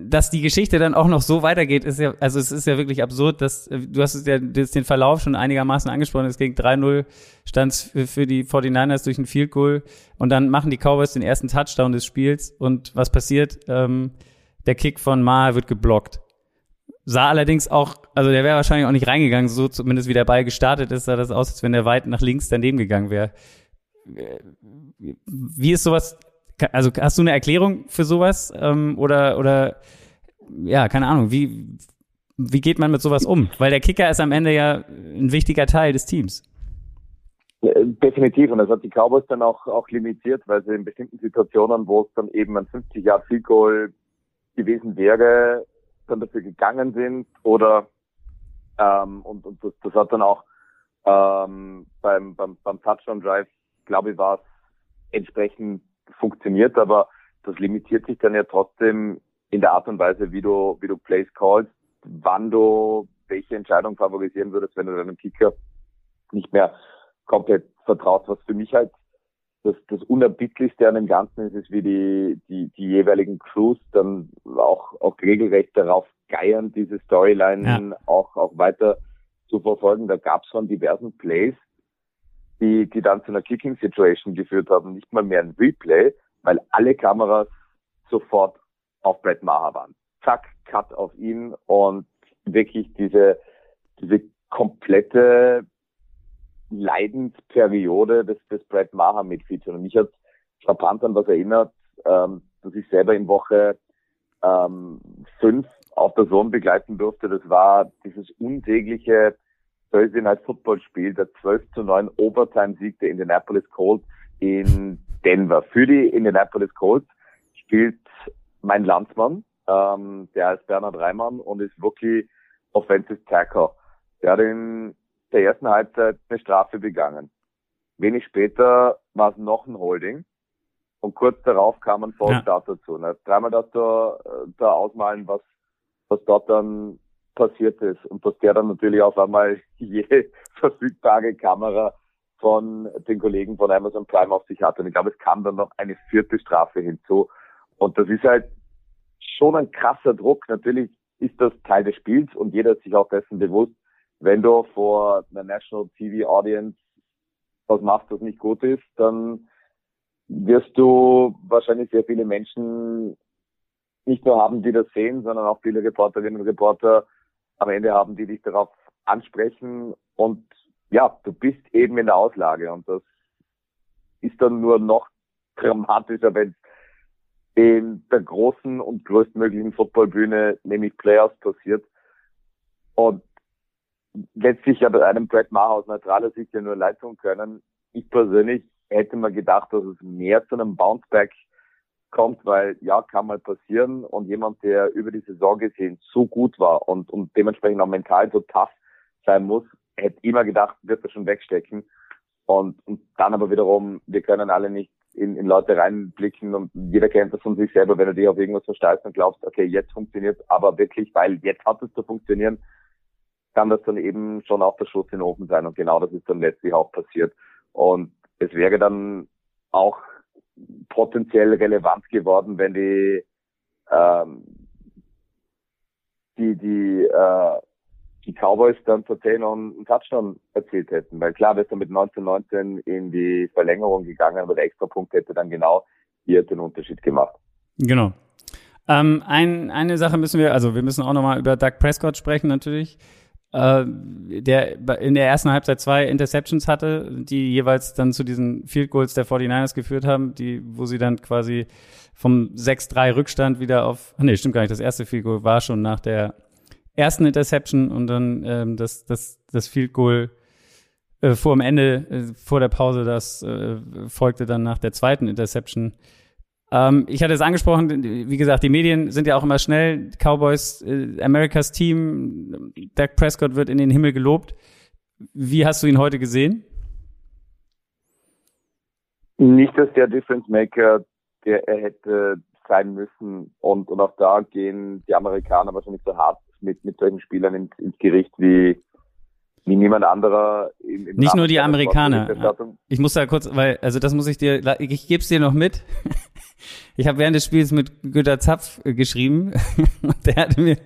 Speaker 1: dass die Geschichte dann auch noch so weitergeht, ist ja, also es ist ja wirklich absurd, dass du hast ja den Verlauf schon einigermaßen angesprochen, es ging 3-0 stand für die 49ers durch ein Field Goal und dann machen die Cowboys den ersten Touchdown des Spiels und was passiert? Ähm, der Kick von Maher wird geblockt. Sah allerdings auch, also der wäre wahrscheinlich auch nicht reingegangen, so zumindest wie der Ball gestartet ist, sah das aus, als wenn der weit nach links daneben gegangen wäre. Wie ist sowas also hast du eine Erklärung für sowas? Ähm, oder, oder ja, keine Ahnung, wie, wie geht man mit sowas um? Weil der Kicker ist am Ende ja ein wichtiger Teil des Teams.
Speaker 2: Definitiv, und das hat die Cowboys dann auch, auch limitiert, weil sie in bestimmten Situationen, wo es dann eben ein 50 Jahre Field Goal gewesen wäre, dann dafür gegangen sind oder ähm, und, und das, das hat dann auch ähm, beim, beim, beim Touchdown Drive, glaube ich, war es entsprechend funktioniert, aber das limitiert sich dann ja trotzdem in der Art und Weise, wie du, wie du Plays callst, wann du welche Entscheidung favorisieren würdest, wenn du deinem Kicker nicht mehr komplett vertraut, was für mich halt das, das Unerbittlichste an dem Ganzen ist, ist wie die, die, die jeweiligen Crews dann auch, auch regelrecht darauf geiern, diese Storyline ja. auch, auch weiter zu verfolgen. Da gab es von diversen Plays, die, die dann zu einer Kicking-Situation geführt haben, nicht mal mehr ein Replay, weil alle Kameras sofort auf Brett Maher waren. Zack, Cut auf ihn und wirklich diese, diese komplette Leidensperiode des, des Brett Maher mitfeaturen. Und mich hat frappant an was erinnert, ähm, dass ich selber in Woche ähm, fünf auf der Sohn begleiten durfte. Das war dieses unsägliche Thursday Night Football Spiel, der 12 zu 9 Overtime-Sieg der Indianapolis Colts in Denver. Für die Indianapolis Colts spielt mein Landsmann, ähm, der heißt Bernhard Reimann und ist wirklich Offensive Tackle. Der hat in der ersten Halbzeit eine Strafe begangen. Wenig später war es noch ein Holding und kurz darauf kam ein Vollstart ja. dazu. Ne? Dreimal darfst du äh, da ausmalen, was, was dort dann passiert ist und dass der dann natürlich auf einmal jede verfügbare Kamera von den Kollegen von Amazon Prime auf sich hatte. Und ich glaube, es kam dann noch eine vierte Strafe hinzu. Und das ist halt schon ein krasser Druck. Natürlich ist das Teil des Spiels und jeder ist sich auch dessen bewusst, wenn du vor einer National TV Audience was machst, das nicht gut ist, dann wirst du wahrscheinlich sehr viele Menschen nicht nur haben, die das sehen, sondern auch viele Reporterinnen und Reporter am Ende haben die dich darauf ansprechen und ja, du bist eben in der Auslage und das ist dann nur noch dramatischer, wenn in der großen und größtmöglichen Footballbühne, nämlich Playoffs, passiert. Und letztlich bei einem Brad Maher aus neutraler Sicht ja nur leid tun können. Ich persönlich hätte mir gedacht, dass es mehr zu einem Bounceback kommt, weil ja, kann mal passieren und jemand, der über die Saison gesehen so gut war und, und dementsprechend auch mental so tough sein muss, hätte immer gedacht, wird er schon wegstecken. Und, und dann aber wiederum, wir können alle nicht in, in Leute reinblicken und jeder kennt das von sich selber, wenn du dich auf irgendwas versteißt und glaubst, okay, jetzt funktioniert aber wirklich, weil jetzt hat es zu funktionieren, kann das dann eben schon auch der Schuss in den Ofen sein und genau das ist dann letztlich auch passiert. Und es wäre dann auch potenziell relevant geworden, wenn die ähm, die die äh, die Cowboys dann tatsächlich noch einen Touchdown erzielt hätten. Weil klar, wäre dann mit 1919 in die Verlängerung gegangen, aber der Extrapunkt hätte dann genau hier den Unterschied gemacht.
Speaker 1: Genau. Ähm, ein, eine Sache müssen wir, also wir müssen auch nochmal über Doug Prescott sprechen natürlich äh, der in der ersten Halbzeit zwei Interceptions hatte, die jeweils dann zu diesen Field Goals der 49ers geführt haben, die, wo sie dann quasi vom 6-3 Rückstand wieder auf, nee, stimmt gar nicht, das erste Field Goal war schon nach der ersten Interception und dann ähm, das, das, das Field Goal äh, vor dem Ende, äh, vor der Pause, das äh, folgte dann nach der zweiten Interception. Ähm, ich hatte es angesprochen, wie gesagt, die Medien sind ja auch immer schnell. Cowboys, äh, Americas Team, Dak Prescott wird in den Himmel gelobt. Wie hast du ihn heute gesehen?
Speaker 2: Nicht, dass der Difference Maker, der er hätte sein müssen. Und, und auch da gehen die Amerikaner wahrscheinlich so hart mit, mit solchen Spielern ins, ins Gericht wie, wie niemand anderer.
Speaker 1: Im, im Nicht nur die Amerikaner. Ich muss da kurz, weil, also das muss ich dir, ich gebe es dir noch mit. ich habe während des Spiels mit Günter Zapf äh, geschrieben und der hatte mir,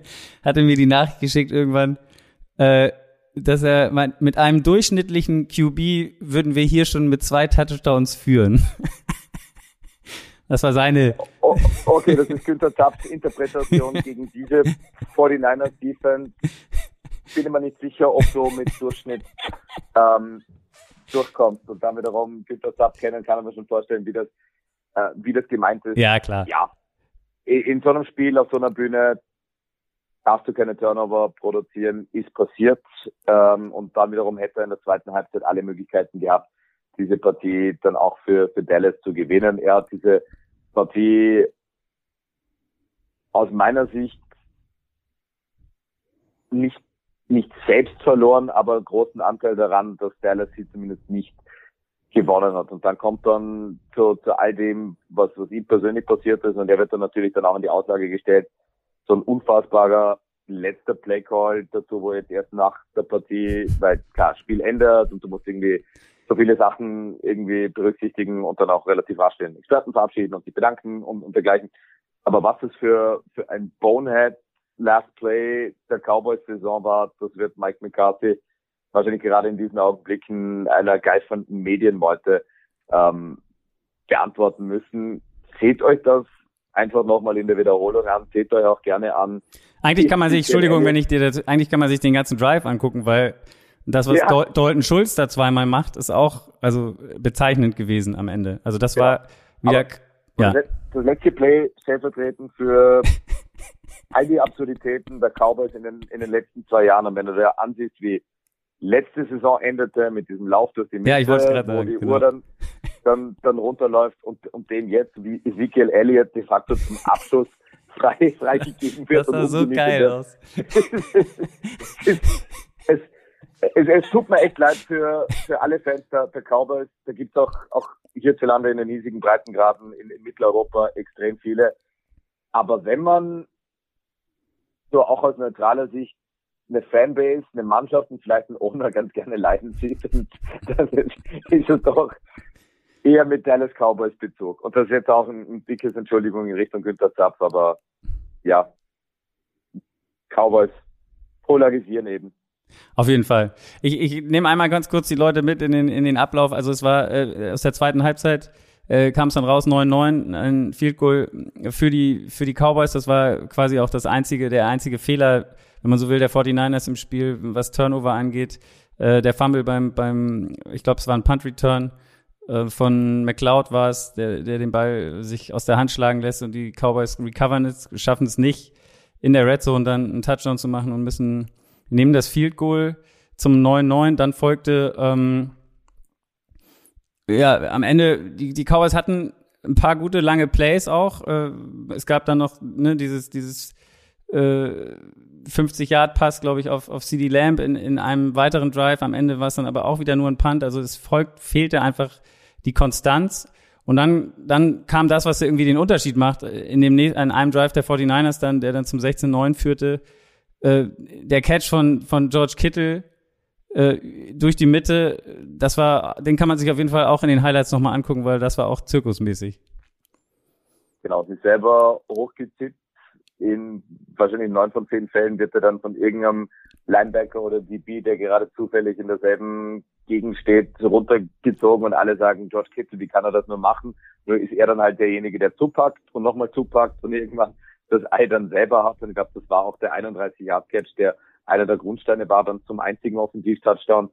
Speaker 1: hatte mir die Nachricht geschickt irgendwann, äh, dass er mein, mit einem durchschnittlichen QB würden wir hier schon mit zwei Touchdowns führen. das war seine.
Speaker 2: Oh, okay, das ist Günter Zapfs Interpretation gegen diese 49ers Defense. Bin mir nicht sicher, ob du mit Durchschnitt ähm, durchkommst. Und dann wiederum Günter Zapf kennen, kann man mir schon vorstellen, wie das, äh, wie das gemeint ist.
Speaker 1: Ja, klar.
Speaker 2: Ja. In so einem Spiel, auf so einer Bühne, darfst du keine Turnover produzieren, ist passiert. Ähm, und dann wiederum hätte er in der zweiten Halbzeit alle Möglichkeiten gehabt, diese Partie dann auch für, für Dallas zu gewinnen. Er hat diese Partie aus meiner Sicht nicht, nicht selbst verloren, aber großen Anteil daran, dass Dallas sie zumindest nicht gewonnen hat. Und dann kommt dann zu, zu all dem, was, was ihm persönlich passiert ist, und er wird dann natürlich dann auch in die Aussage gestellt, so ein unfassbarer letzter Playcall dazu, wo jetzt erst nach der Partie, weil klar, Spiel ändert und du musst irgendwie so viele Sachen irgendwie berücksichtigen und dann auch relativ rasch den Experten verabschieden und sich bedanken und, und dergleichen. Aber was es für, für ein Bonehead Last Play der Cowboys-Saison war, das wird Mike McCarthy wahrscheinlich gerade in diesen Augenblicken einer geifernden Medienmeute ähm, beantworten müssen. Seht euch das einfach nochmal in der Wiederholung an. Seht euch auch gerne an.
Speaker 1: Eigentlich kann man sich, Entschuldigung, wenn ich dir das, eigentlich kann man sich den ganzen Drive angucken, weil das, was ja. Dalton Schulz da zweimal macht, ist auch also bezeichnend gewesen am Ende. Also das ja. war wieder.
Speaker 2: ja. Das letzte Play stellvertretend für all die Absurditäten der Cowboys in den, in den letzten zwei Jahren. Und wenn du dir ansiehst, wie letzte Saison endete mit diesem Lauf durch die Mitte,
Speaker 1: ja, ich wo
Speaker 2: sagen, die genau. Uhr dann, dann, dann runterläuft und, und den jetzt, wie Ezekiel Elliott de facto zum Abschluss frei, frei gegeben wird.
Speaker 1: Das sah so geil aus.
Speaker 2: es, es, es, es, tut mir echt leid für, für alle Fans der, der Cowboys. Da gibt es auch, auch hierzulande in den hiesigen Breitengraden in, in Mitteleuropa extrem viele. Aber wenn man so auch aus neutraler Sicht eine Fanbase, eine Mannschaft und vielleicht einen Owner ganz gerne leiden sieht, dann ist es doch eher mit Dallas Cowboys Bezug. Und das ist jetzt auch ein, ein dickes Entschuldigung in Richtung Günther Zapf, aber ja, Cowboys polarisieren eben.
Speaker 1: Auf jeden Fall. Ich, ich nehme einmal ganz kurz die Leute mit in den, in den Ablauf. Also es war äh, aus der zweiten Halbzeit äh, kam es dann raus 9-9, ein Field Goal für die für die Cowboys. Das war quasi auch das einzige der einzige Fehler, wenn man so will, der 49ers im Spiel, was Turnover angeht. Äh, der Fumble beim beim ich glaube es war ein Punt Return von McLeod war es, der, der den Ball sich aus der Hand schlagen lässt und die Cowboys recovern es, schaffen es nicht, in der Red Zone dann einen Touchdown zu machen und müssen, nehmen das Field Goal zum 9-9. Dann folgte, ähm, ja, am Ende, die, die Cowboys hatten ein paar gute lange Plays auch. Äh, es gab dann noch ne, dieses, dieses äh, 50-Yard-Pass, glaube ich, auf, auf CD Lamb in, in einem weiteren Drive. Am Ende war es dann aber auch wieder nur ein Punt. Also es folgt, fehlte einfach die Konstanz. Und dann, dann kam das, was irgendwie den Unterschied macht, in dem in einem Drive der 49ers dann, der dann zum 16-9 führte, äh, der Catch von, von George Kittle äh, durch die Mitte, das war, den kann man sich auf jeden Fall auch in den Highlights nochmal angucken, weil das war auch zirkusmäßig.
Speaker 2: Genau, sich selber hochgezippt. In wahrscheinlich neun von zehn Fällen wird er dann von irgendeinem Linebacker oder DB, der gerade zufällig in derselben Gegend steht, runtergezogen und alle sagen, George Kittle, wie kann er das nur machen? Nur ist er dann halt derjenige, der zupackt und nochmal zupackt und irgendwann das Ei dann selber hat. Und ich glaube, das war auch der 31-Yard-Catch, der einer der Grundsteine war dann zum einzigen Offensiv-Touchdown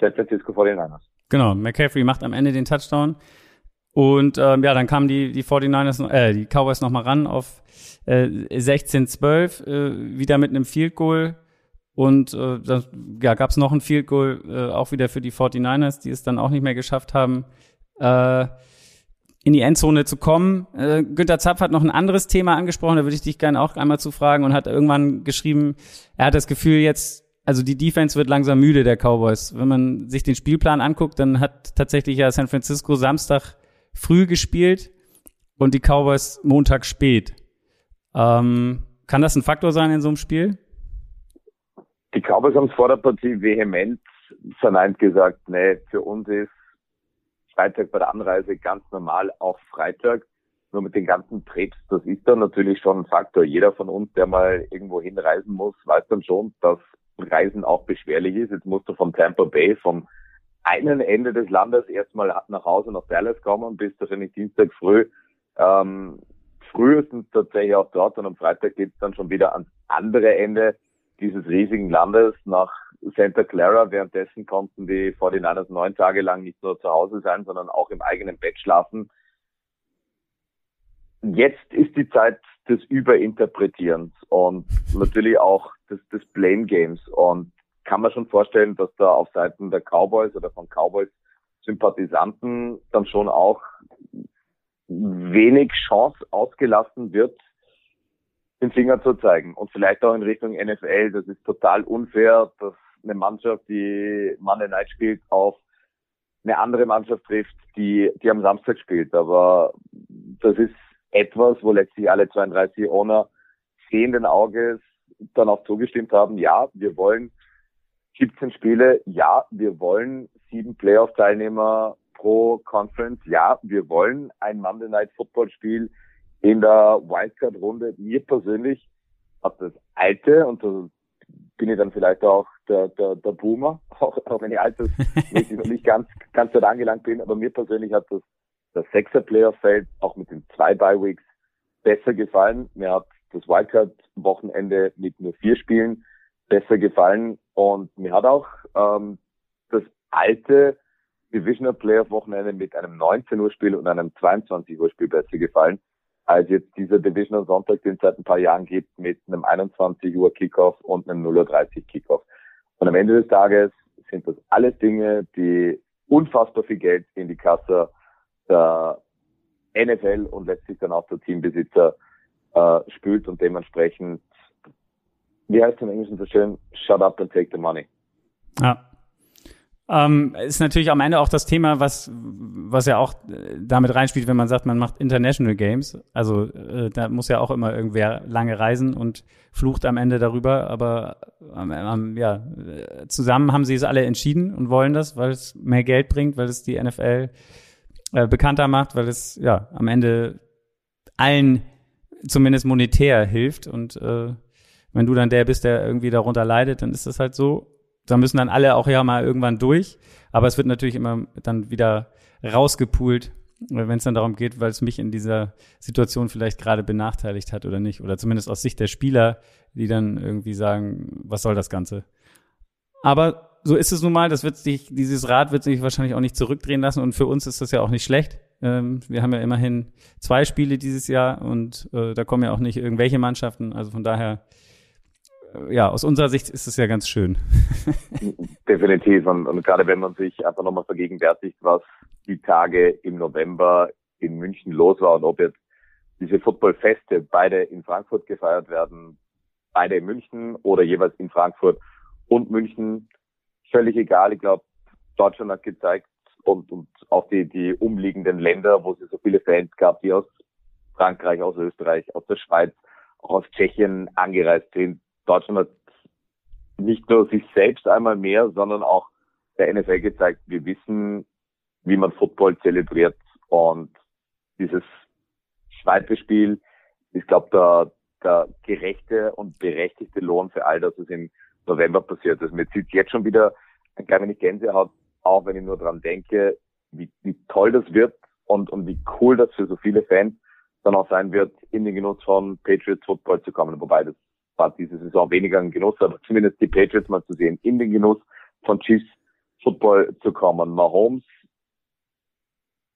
Speaker 2: San Francisco 49ers.
Speaker 1: Genau, McCaffrey macht am Ende den Touchdown. Und ähm, ja, dann kamen die, die 49ers, äh, die Cowboys nochmal ran auf äh, 16-12, äh, wieder mit einem Field Goal und äh, dann ja, gab es noch ein Field Goal, äh, auch wieder für die 49ers, die es dann auch nicht mehr geschafft haben, äh, in die Endzone zu kommen. Äh, Günther Zapf hat noch ein anderes Thema angesprochen, da würde ich dich gerne auch einmal zu fragen und hat irgendwann geschrieben, er hat das Gefühl jetzt, also die Defense wird langsam müde der Cowboys. Wenn man sich den Spielplan anguckt, dann hat tatsächlich ja San Francisco Samstag früh gespielt und die Cowboys Montag spät. Ähm, kann das ein Faktor sein in so einem Spiel?
Speaker 2: Die Cowboys haben es vor der Partie vehement verneint gesagt, nee, für uns ist Freitag bei der Anreise ganz normal auch Freitag. Nur mit den ganzen Trips, das ist dann natürlich schon ein Faktor. Jeder von uns, der mal irgendwo hinreisen muss, weiß dann schon, dass Reisen auch beschwerlich ist. Jetzt musst du von Tampa Bay, vom einen Ende des Landes erstmal nach Hause nach Dallas kommen, bis wahrscheinlich Dienstag früh, ähm, frühestens tatsächlich auch dort und am Freitag geht's dann schon wieder ans andere Ende dieses riesigen Landes nach Santa Clara. Währenddessen konnten die 49ers neun Tage lang nicht nur zu Hause sein, sondern auch im eigenen Bett schlafen. Jetzt ist die Zeit des Überinterpretierens und natürlich auch des, des Blame Games. Und kann man schon vorstellen, dass da auf Seiten der Cowboys oder von Cowboys Sympathisanten dann schon auch wenig Chance ausgelassen wird, den Finger zu zeigen. Und vielleicht auch in Richtung NFL. Das ist total unfair, dass eine Mannschaft, die Monday Night spielt, auf eine andere Mannschaft trifft, die, die am Samstag spielt. Aber das ist etwas, wo letztlich alle 32 Owner sehenden Auges dann auch zugestimmt haben, ja, wir wollen 17 Spiele, ja, wir wollen sieben Playoff-Teilnehmer pro Conference, ja, wir wollen ein Monday Night Football Spiel in der Wildcard-Runde. Mir persönlich hat das alte, und da bin ich dann vielleicht auch der, der, der Boomer, auch, auch wenn ich altersmäßig noch nicht ganz, ganz dort angelangt bin, aber mir persönlich hat das, das Sechser Playoff-Feld auch mit den zwei Bye-Weeks besser gefallen. Mir hat das Wildcard-Wochenende mit nur vier Spielen besser gefallen und mir hat auch ähm, das alte Divisional Playoff Wochenende mit einem 19 Uhr Spiel und einem 22 Uhr Spiel besser gefallen als jetzt dieser Divisional Sonntag, den es seit ein paar Jahren gibt, mit einem 21 Uhr Kickoff und einem 0.30 Uhr Kickoff. Und am Ende des Tages sind das alles Dinge, die unfassbar viel Geld in die Kasse der NFL und letztlich dann auch der Teambesitzer äh, spült und dementsprechend, wie heißt es im Englischen so schön, shut up and take the money.
Speaker 1: Ja. Ähm, ist natürlich am Ende auch das Thema, was, was ja auch äh, damit reinspielt, wenn man sagt, man macht International Games. Also äh, da muss ja auch immer irgendwer lange reisen und flucht am Ende darüber. Aber ähm, ähm, ja, zusammen haben sie es alle entschieden und wollen das, weil es mehr Geld bringt, weil es die NFL äh, bekannter macht, weil es ja am Ende allen zumindest monetär hilft. Und äh, wenn du dann der bist, der irgendwie darunter leidet, dann ist das halt so da müssen dann alle auch ja mal irgendwann durch. Aber es wird natürlich immer dann wieder rausgepult, wenn es dann darum geht, weil es mich in dieser Situation vielleicht gerade benachteiligt hat oder nicht. Oder zumindest aus Sicht der Spieler, die dann irgendwie sagen, was soll das Ganze? Aber so ist es nun mal, das wird sich, dieses Rad wird sich wahrscheinlich auch nicht zurückdrehen lassen und für uns ist das ja auch nicht schlecht. Ähm, wir haben ja immerhin zwei Spiele dieses Jahr und äh, da kommen ja auch nicht irgendwelche Mannschaften. Also von daher ja, aus unserer Sicht ist es ja ganz schön.
Speaker 2: Definitiv. Und, und gerade wenn man sich einfach nochmal vergegenwärtigt, was die Tage im November in München los war und ob jetzt diese Footballfeste beide in Frankfurt gefeiert werden, beide in München oder jeweils in Frankfurt und München, völlig egal. Ich glaube, Deutschland hat gezeigt und, und auch die, die umliegenden Länder, wo es so viele Fans gab, die aus Frankreich, aus Österreich, aus der Schweiz, auch aus Tschechien angereist sind, Deutschland hat nicht nur sich selbst einmal mehr, sondern auch der NFL gezeigt, wir wissen, wie man Football zelebriert und dieses zweite Spiel ist, glaube der, der gerechte und berechtigte Lohn für all das, was im November passiert ist. Mir zieht jetzt schon wieder ein klein wenig Gänsehaut auch wenn ich nur dran denke, wie, wie toll das wird und, und wie cool das für so viele Fans dann auch sein wird, in den Genuss von Patriots Football zu kommen. Wobei das war diese Saison weniger ein Genuss, aber zumindest die Patriots mal zu sehen, in den Genuss von Chiefs Football zu kommen. Mahomes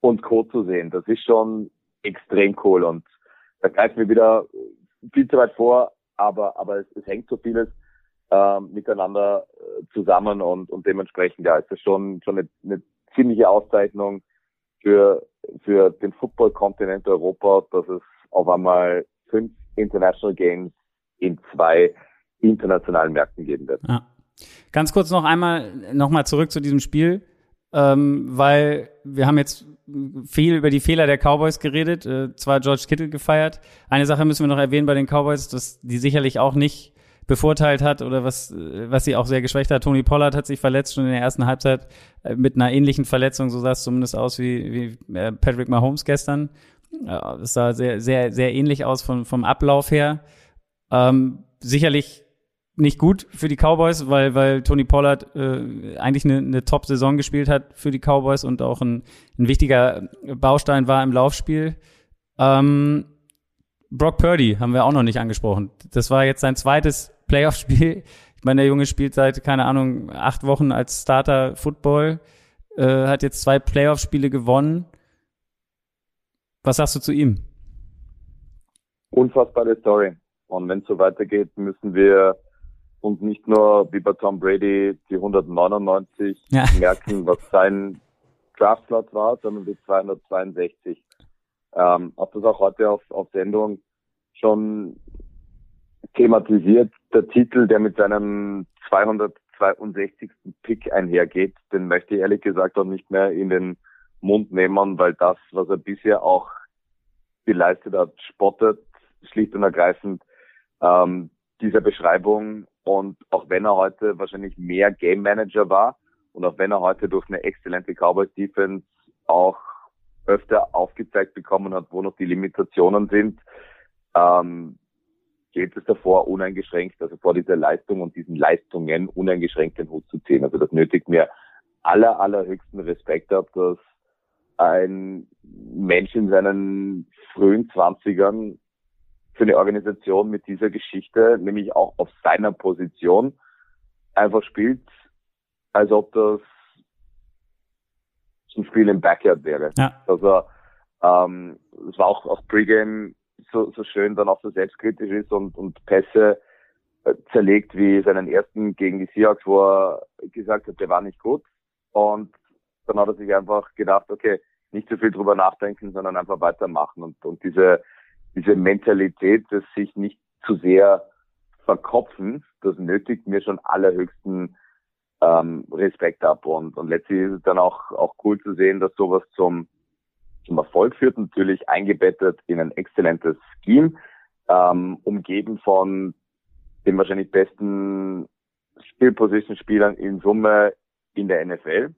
Speaker 2: und Co. zu sehen, das ist schon extrem cool und da greifen wir wieder viel zu weit vor, aber, aber es, es hängt so vieles äh, miteinander zusammen und, und dementsprechend, ja, ist das schon, schon eine, eine ziemliche Auszeichnung für, für den Football-Kontinent Europa, dass es auf einmal fünf International Games in zwei internationalen Märkten geben wird. Ja.
Speaker 1: Ganz kurz noch einmal nochmal zurück zu diesem Spiel, ähm, weil wir haben jetzt viel über die Fehler der Cowboys geredet, äh, zwar George Kittle gefeiert. Eine Sache müssen wir noch erwähnen bei den Cowboys, dass die sicherlich auch nicht bevorteilt hat oder was, was sie auch sehr geschwächt hat. Tony Pollard hat sich verletzt schon in der ersten Halbzeit äh, mit einer ähnlichen Verletzung, so sah es zumindest aus wie, wie äh, Patrick Mahomes gestern. Das sah sehr, sehr, sehr ähnlich aus vom, vom Ablauf her. Ähm, sicherlich nicht gut für die Cowboys, weil, weil Tony Pollard äh, eigentlich eine, eine Top-Saison gespielt hat für die Cowboys und auch ein, ein wichtiger Baustein war im Laufspiel. Ähm, Brock Purdy haben wir auch noch nicht angesprochen. Das war jetzt sein zweites Playoff-Spiel. Ich meine, der Junge spielt seit, keine Ahnung, acht Wochen als Starter Football, äh, hat jetzt zwei Playoff-Spiele gewonnen. Was sagst du zu ihm?
Speaker 2: Unfassbare Story. Und wenn es so weitergeht, müssen wir uns nicht nur wie bei Tom Brady die 199 ja. merken, was sein Draftslot war, sondern die 262. Ähm, habe das auch heute auf, auf Sendung schon thematisiert. Der Titel, der mit seinem 262. Pick einhergeht, den möchte ich ehrlich gesagt auch nicht mehr in den Mund nehmen, weil das, was er bisher auch geleistet hat, spottet schlicht und ergreifend ähm, dieser Beschreibung. Und auch wenn er heute wahrscheinlich mehr Game Manager war und auch wenn er heute durch eine exzellente Cowboys Defense auch öfter aufgezeigt bekommen hat, wo noch die Limitationen sind, ähm, geht es davor uneingeschränkt, also vor dieser Leistung und diesen Leistungen uneingeschränkt den Hut zu ziehen. Also das nötigt mir aller, allerhöchsten Respekt ab, dass ein Mensch in seinen frühen Zwanzigern für eine Organisation mit dieser Geschichte, nämlich auch auf seiner Position, einfach spielt, als ob das zum Spiel im Backyard wäre. Ja. Also ähm, es war auch auch Pregame so, so schön dann auch so selbstkritisch ist und, und Pässe äh, zerlegt wie seinen ersten gegen die Seahawks, wo er gesagt hat, der war nicht gut. Und dann hat er sich einfach gedacht, okay, nicht so viel drüber nachdenken, sondern einfach weitermachen. Und, und diese, diese Mentalität, das sich nicht zu sehr verkopfen, das nötigt mir schon allerhöchsten ähm, Respekt ab. Und, und letztlich ist es dann auch, auch cool zu sehen, dass sowas zum, zum Erfolg führt, natürlich eingebettet in ein exzellentes Scheme, ähm, umgeben von den wahrscheinlich besten Skill-Position-Spielern in Summe in der NFL.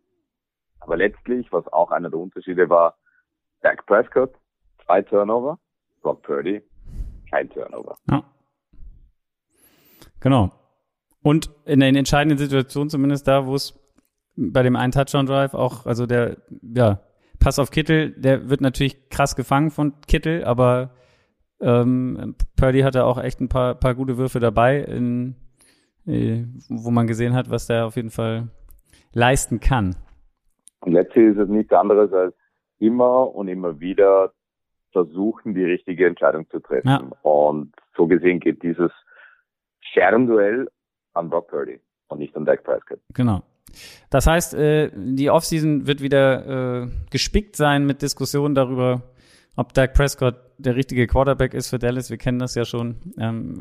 Speaker 2: Aber letztlich, was auch einer der Unterschiede war, Dak Prescott, zwei Turnover, Brock Purdy, kein Turnover. Ja.
Speaker 1: Genau. Und in den entscheidenden Situationen, zumindest da, wo es bei dem einen Touchdown-Drive auch, also der, ja, Pass auf Kittel, der wird natürlich krass gefangen von Kittel, aber ähm, Purdy hatte auch echt ein paar, paar gute Würfe dabei, in, äh, wo man gesehen hat, was der auf jeden Fall leisten kann.
Speaker 2: Und letztlich ist es nichts anderes als immer und immer wieder versuchen, die richtige Entscheidung zu treffen. Ja. Und so gesehen geht dieses Scherbenduell an Brock Purdy und nicht an Dak Prescott.
Speaker 1: Genau. Das heißt, äh, die Offseason wird wieder äh, gespickt sein mit Diskussionen darüber, ob Dak Prescott der richtige Quarterback ist für Dallas. Wir kennen das ja schon. Ähm,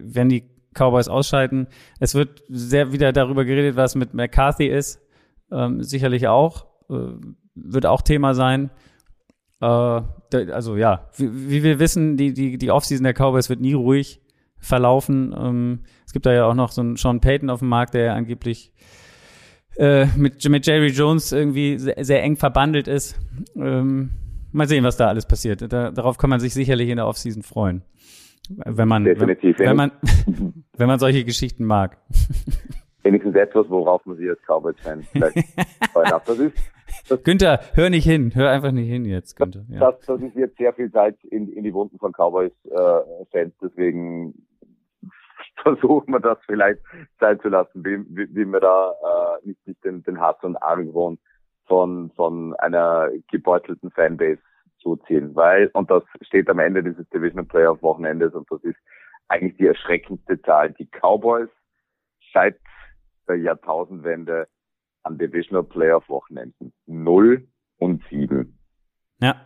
Speaker 1: wenn die Cowboys ausscheiden. Es wird sehr wieder darüber geredet, was mit McCarthy ist ähm, sicherlich auch, äh, wird auch Thema sein. Äh, also ja, wie, wie, wir wissen, die, die, die Offseason der Cowboys wird nie ruhig verlaufen. Ähm, es gibt da ja auch noch so einen Sean Payton auf dem Markt, der ja angeblich äh, mit, mit Jerry Jones irgendwie sehr, sehr eng verbandelt ist. Ähm, mal sehen, was da alles passiert. Da, darauf kann man sich sicherlich in der Offseason freuen. Wenn man, Definitiv, wenn, wenn man, wenn man solche Geschichten mag
Speaker 2: wenigstens etwas, worauf man sich als Cowboys-Fan vielleicht freuen darf. Das ist,
Speaker 1: das, Günther, hör nicht hin, hör einfach nicht hin jetzt, Günther.
Speaker 2: Ja. Das, das ist jetzt sehr viel Zeit in, in die Wunden von Cowboys-Fans, äh, deswegen versuchen wir das vielleicht sein zu lassen, wie, wie, wie wir da äh, nicht, nicht den, den Hass und Argwohn von, von einer gebeutelten Fanbase zuziehen, weil, und das steht am Ende dieses Division Playoff Wochenendes und das ist eigentlich die erschreckendste Zahl. Die Cowboys seit der Jahrtausendwende an Divisional Playoff Wochenenden. Null und sieben.
Speaker 1: Ja.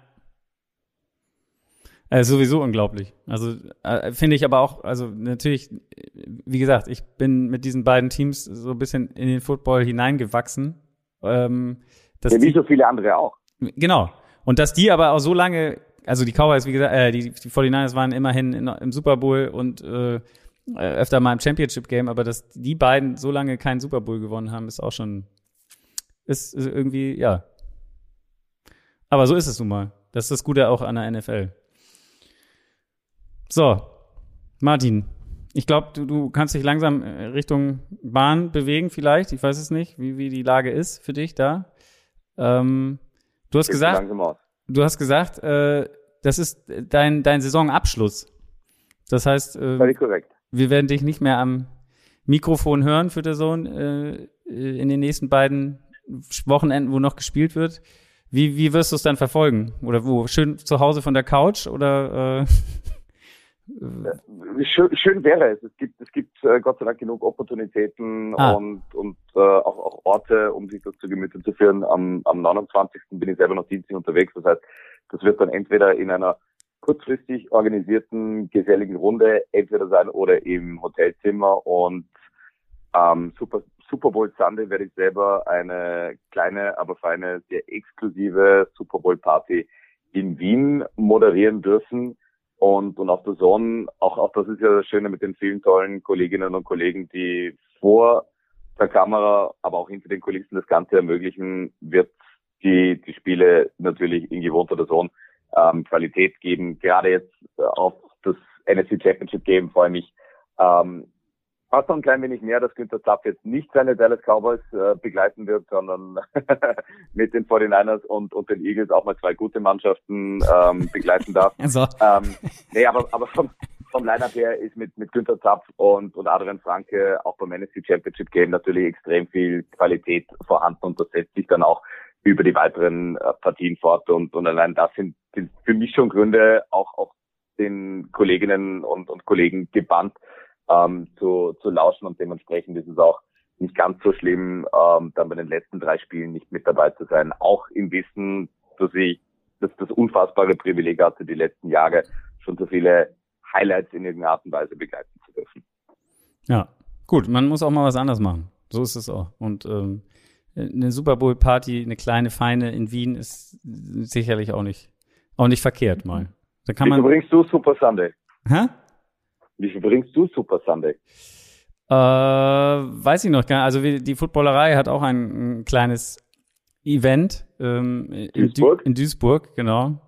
Speaker 1: Äh, sowieso unglaublich. Also äh, finde ich aber auch, also natürlich, wie gesagt, ich bin mit diesen beiden Teams so ein bisschen in den Football hineingewachsen. Ähm,
Speaker 2: ja, wie die, so viele andere auch.
Speaker 1: Genau. Und dass die aber auch so lange, also die Cowboys, wie gesagt, äh, die, die 49ers waren immerhin in, im Super Bowl und äh, äh, öfter mal im Championship Game, aber dass die beiden so lange keinen Super Bowl gewonnen haben, ist auch schon, ist, ist irgendwie, ja. Aber so ist es nun mal. Das ist das Gute auch an der NFL. So, Martin, ich glaube, du, du kannst dich langsam äh, Richtung Bahn bewegen, vielleicht. Ich weiß es nicht, wie, wie die Lage ist für dich da. Ähm, du hast gesagt, du hast gesagt, äh, das ist dein, dein Saisonabschluss. Das heißt, äh, wir werden dich nicht mehr am Mikrofon hören für der Sohn äh, in den nächsten beiden Wochenenden, wo noch gespielt wird. Wie, wie wirst du es dann verfolgen? Oder wo? Schön zu Hause von der Couch oder? Äh,
Speaker 2: schön, schön wäre es. Es gibt, es gibt äh, Gott sei Dank genug Opportunitäten ah. und, und äh, auch, auch Orte, um sich das zu Gemüte zu führen. Am, am 29. bin ich selber noch dienstlich unterwegs. Das heißt, das wird dann entweder in einer kurzfristig organisierten geselligen Runde entweder sein oder im Hotelzimmer und ähm, Super, Super Bowl Sunday werde ich selber eine kleine, aber feine, sehr exklusive Super Bowl Party in Wien moderieren dürfen. Und, und auf der Sonne, auch, auch das ist ja das Schöne mit den vielen tollen Kolleginnen und Kollegen, die vor der Kamera, aber auch hinter den Kulissen das Ganze ermöglichen, wird die, die Spiele natürlich in gewohnter der Zone ähm, Qualität geben. Gerade jetzt äh, auf das NFC Championship Game freue ich mich ähm, fast noch ein klein wenig mehr, dass Günther Zapf jetzt nicht seine Dallas Cowboys äh, begleiten wird, sondern mit den 49ers und, und den Eagles auch mal zwei gute Mannschaften ähm, begleiten darf.
Speaker 1: Also.
Speaker 2: Ähm, nee, aber, aber vom, vom Line-Up her ist mit, mit Günther Zapf und, und Adrian Franke auch beim NFC Championship Game natürlich extrem viel Qualität vorhanden und das setzt sich dann auch über die weiteren äh, Partien fort und, und allein das sind, sind für mich schon Gründe, auch, auch den Kolleginnen und, und Kollegen gebannt, ähm, zu, zu lauschen und dementsprechend ist es auch nicht ganz so schlimm, ähm, dann bei den letzten drei Spielen nicht mit dabei zu sein. Auch im Wissen, dass ich dass das unfassbare Privileg hatte, die letzten Jahre schon so viele Highlights in irgendeiner Art und Weise begleiten zu dürfen.
Speaker 1: Ja, gut, man muss auch mal was anderes machen. So ist es auch. Und ähm, eine Super Bowl Party, eine kleine feine in Wien ist sicherlich auch nicht auch nicht verkehrt mal.
Speaker 2: Da kann man. bringst du Super Sunday? Hä? Wie viel bringst du Super Sunday?
Speaker 1: Äh, weiß ich noch gar nicht. Also die Footballerei hat auch ein, ein kleines Event ähm, in, Duisburg? in Duisburg, genau.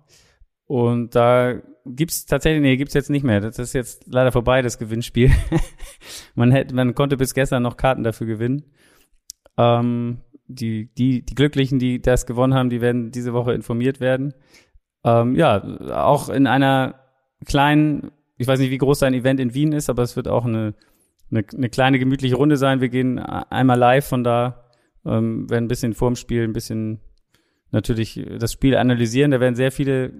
Speaker 1: Und da gibt's tatsächlich, nee, gibt's jetzt nicht mehr. Das ist jetzt leider vorbei, das Gewinnspiel. man hätte, man konnte bis gestern noch Karten dafür gewinnen. Ähm, die, die, die Glücklichen, die das gewonnen haben, die werden diese Woche informiert werden. Ähm, ja, auch in einer kleinen ich weiß nicht, wie groß dein Event in Wien ist, aber es wird auch eine, eine, eine kleine gemütliche Runde sein. Wir gehen einmal live von da, ähm, werden ein bisschen vorm Spiel, ein bisschen natürlich das Spiel analysieren. Da werden sehr viele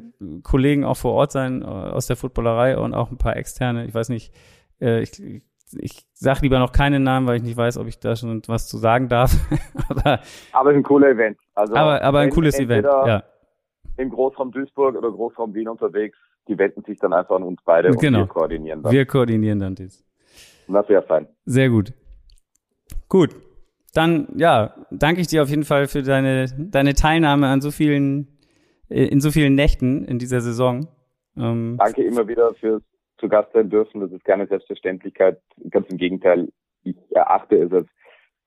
Speaker 1: Kollegen auch vor Ort sein äh, aus der Footballerei und auch ein paar externe. Ich weiß nicht, äh, ich, ich sage lieber noch keinen Namen, weil ich nicht weiß, ob ich da schon was zu sagen darf.
Speaker 2: aber, aber ein cooler Event.
Speaker 1: Also aber, aber ein cooles Event, ja.
Speaker 2: Im Großraum Duisburg oder Großraum Wien unterwegs die wenden sich dann einfach an uns beide und
Speaker 1: genau.
Speaker 2: wir koordinieren
Speaker 1: dann. Wir koordinieren dann das.
Speaker 2: Das wäre fein.
Speaker 1: Sehr gut. Gut. Dann, ja, danke ich dir auf jeden Fall für deine, deine Teilnahme an so vielen, äh, in so vielen Nächten in dieser Saison.
Speaker 2: Ähm, danke immer wieder fürs zu Gast sein dürfen. Das ist keine Selbstverständlichkeit. Ganz im Gegenteil. Ich erachte es als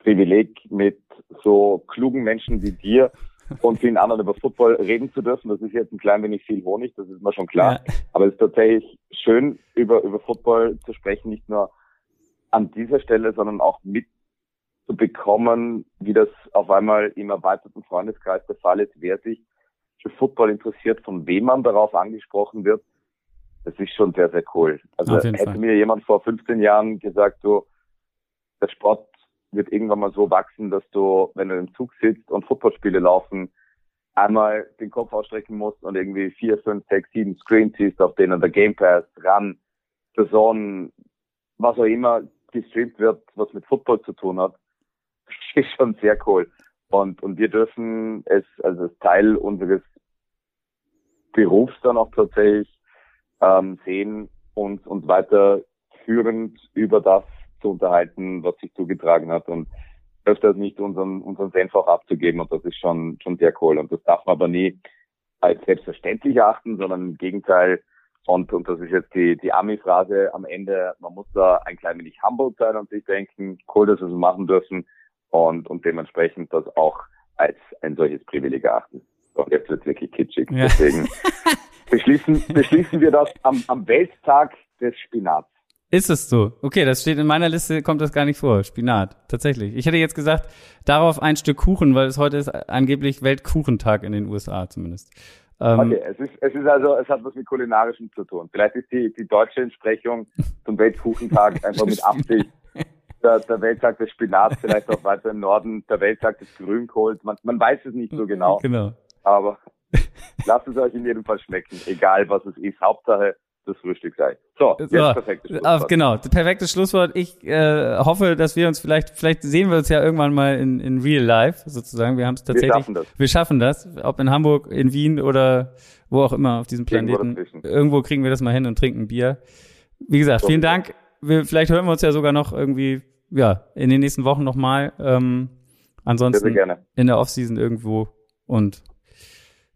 Speaker 2: Privileg, mit so klugen Menschen wie dir und vielen anderen über Football reden zu dürfen. Das ist jetzt ein klein wenig viel Honig, das ist mir schon klar. Ja. Aber es ist tatsächlich schön, über, über Football zu sprechen, nicht nur an dieser Stelle, sondern auch mitzubekommen, wie das auf einmal im erweiterten Freundeskreis der Fall ist, wer sich für Football interessiert, von wem man darauf angesprochen wird. Das ist schon sehr, sehr cool. Also hätte Fall. mir jemand vor 15 Jahren gesagt, so, der Sport wird irgendwann mal so wachsen, dass du, wenn du im Zug sitzt und Footballspiele laufen, einmal den Kopf ausstrecken musst und irgendwie vier, fünf, sechs, sieben Screens siehst, auf denen der Game Pass, RAN, Zone, was auch immer gestreamt wird, was mit Football zu tun hat. Das ist schon sehr cool. Und, und wir dürfen es als Teil unseres Berufs dann auch tatsächlich ähm, sehen und uns weiterführend über das zu unterhalten, was sich zugetragen hat und öfters nicht unseren, unseren Senf auch abzugeben und das ist schon, schon sehr cool und das darf man aber nie als selbstverständlich achten, sondern im Gegenteil und, und das ist jetzt die, die Ami-Phrase am Ende, man muss da ein klein wenig humble sein und sich denken, cool, dass wir es machen dürfen und, und dementsprechend das auch als ein solches Privileg erachten. Und jetzt wird wirklich kitschig. Ja. Deswegen beschließen, beschließen wir das am, am Welttag des Spinats.
Speaker 1: Ist es so? Okay, das steht in meiner Liste, kommt das gar nicht vor. Spinat, tatsächlich. Ich hätte jetzt gesagt, darauf ein Stück Kuchen, weil es heute ist angeblich Weltkuchentag in den USA zumindest.
Speaker 2: Ähm, okay, es ist, es ist also, es hat was mit kulinarischem zu tun. Vielleicht ist die, die deutsche Entsprechung zum Weltkuchentag einfach mit Absicht der, der Welttag des Spinats, vielleicht auch weiter im Norden der Welttag des Grünkohls. Man, man weiß es nicht so genau. Genau. Aber lasst es euch in jedem Fall schmecken, egal was es ist. Hauptsache, das Frühstück sei. So, jetzt so, perfektes
Speaker 1: Schlusswort. Genau, perfektes Schlusswort. Ich äh, hoffe, dass wir uns vielleicht, vielleicht sehen wir uns ja irgendwann mal in, in real life sozusagen. Wir haben es tatsächlich. Wir schaffen das. Wir schaffen das, ob in Hamburg, in Wien oder wo auch immer auf diesem Planeten. Irgendwo, irgendwo kriegen wir das mal hin und trinken Bier. Wie gesagt, so, vielen Dank. Wir, vielleicht hören wir uns ja sogar noch irgendwie, ja, in den nächsten Wochen nochmal. Ähm, ansonsten sehr, sehr in der Offseason irgendwo. Und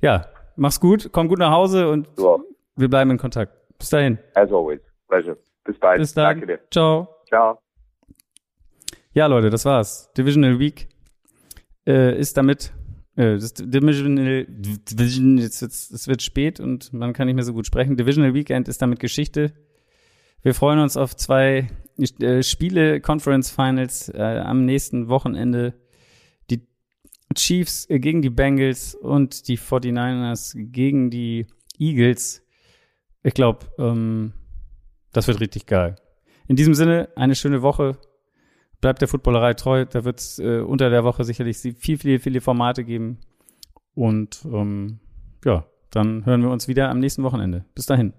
Speaker 1: ja, mach's gut, komm gut nach Hause und so. wir bleiben in Kontakt. Bis dahin.
Speaker 2: As always. Pleasure. Bis bald.
Speaker 1: Bis dann. Danke dir. Ciao.
Speaker 2: Ciao.
Speaker 1: Ja, Leute, das war's. Divisional Week äh, ist damit äh, das Divisional Division jetzt wird's, es wird spät und man kann nicht mehr so gut sprechen. Divisional Weekend ist damit Geschichte. Wir freuen uns auf zwei äh, Spiele Conference Finals äh, am nächsten Wochenende. Die Chiefs äh, gegen die Bengals und die 49ers gegen die Eagles. Ich glaube, ähm, das wird richtig geil. In diesem Sinne, eine schöne Woche. Bleibt der Footballerei treu. Da wird es äh, unter der Woche sicherlich viel, viele, viele Formate geben. Und ähm, ja, dann hören wir uns wieder am nächsten Wochenende. Bis dahin.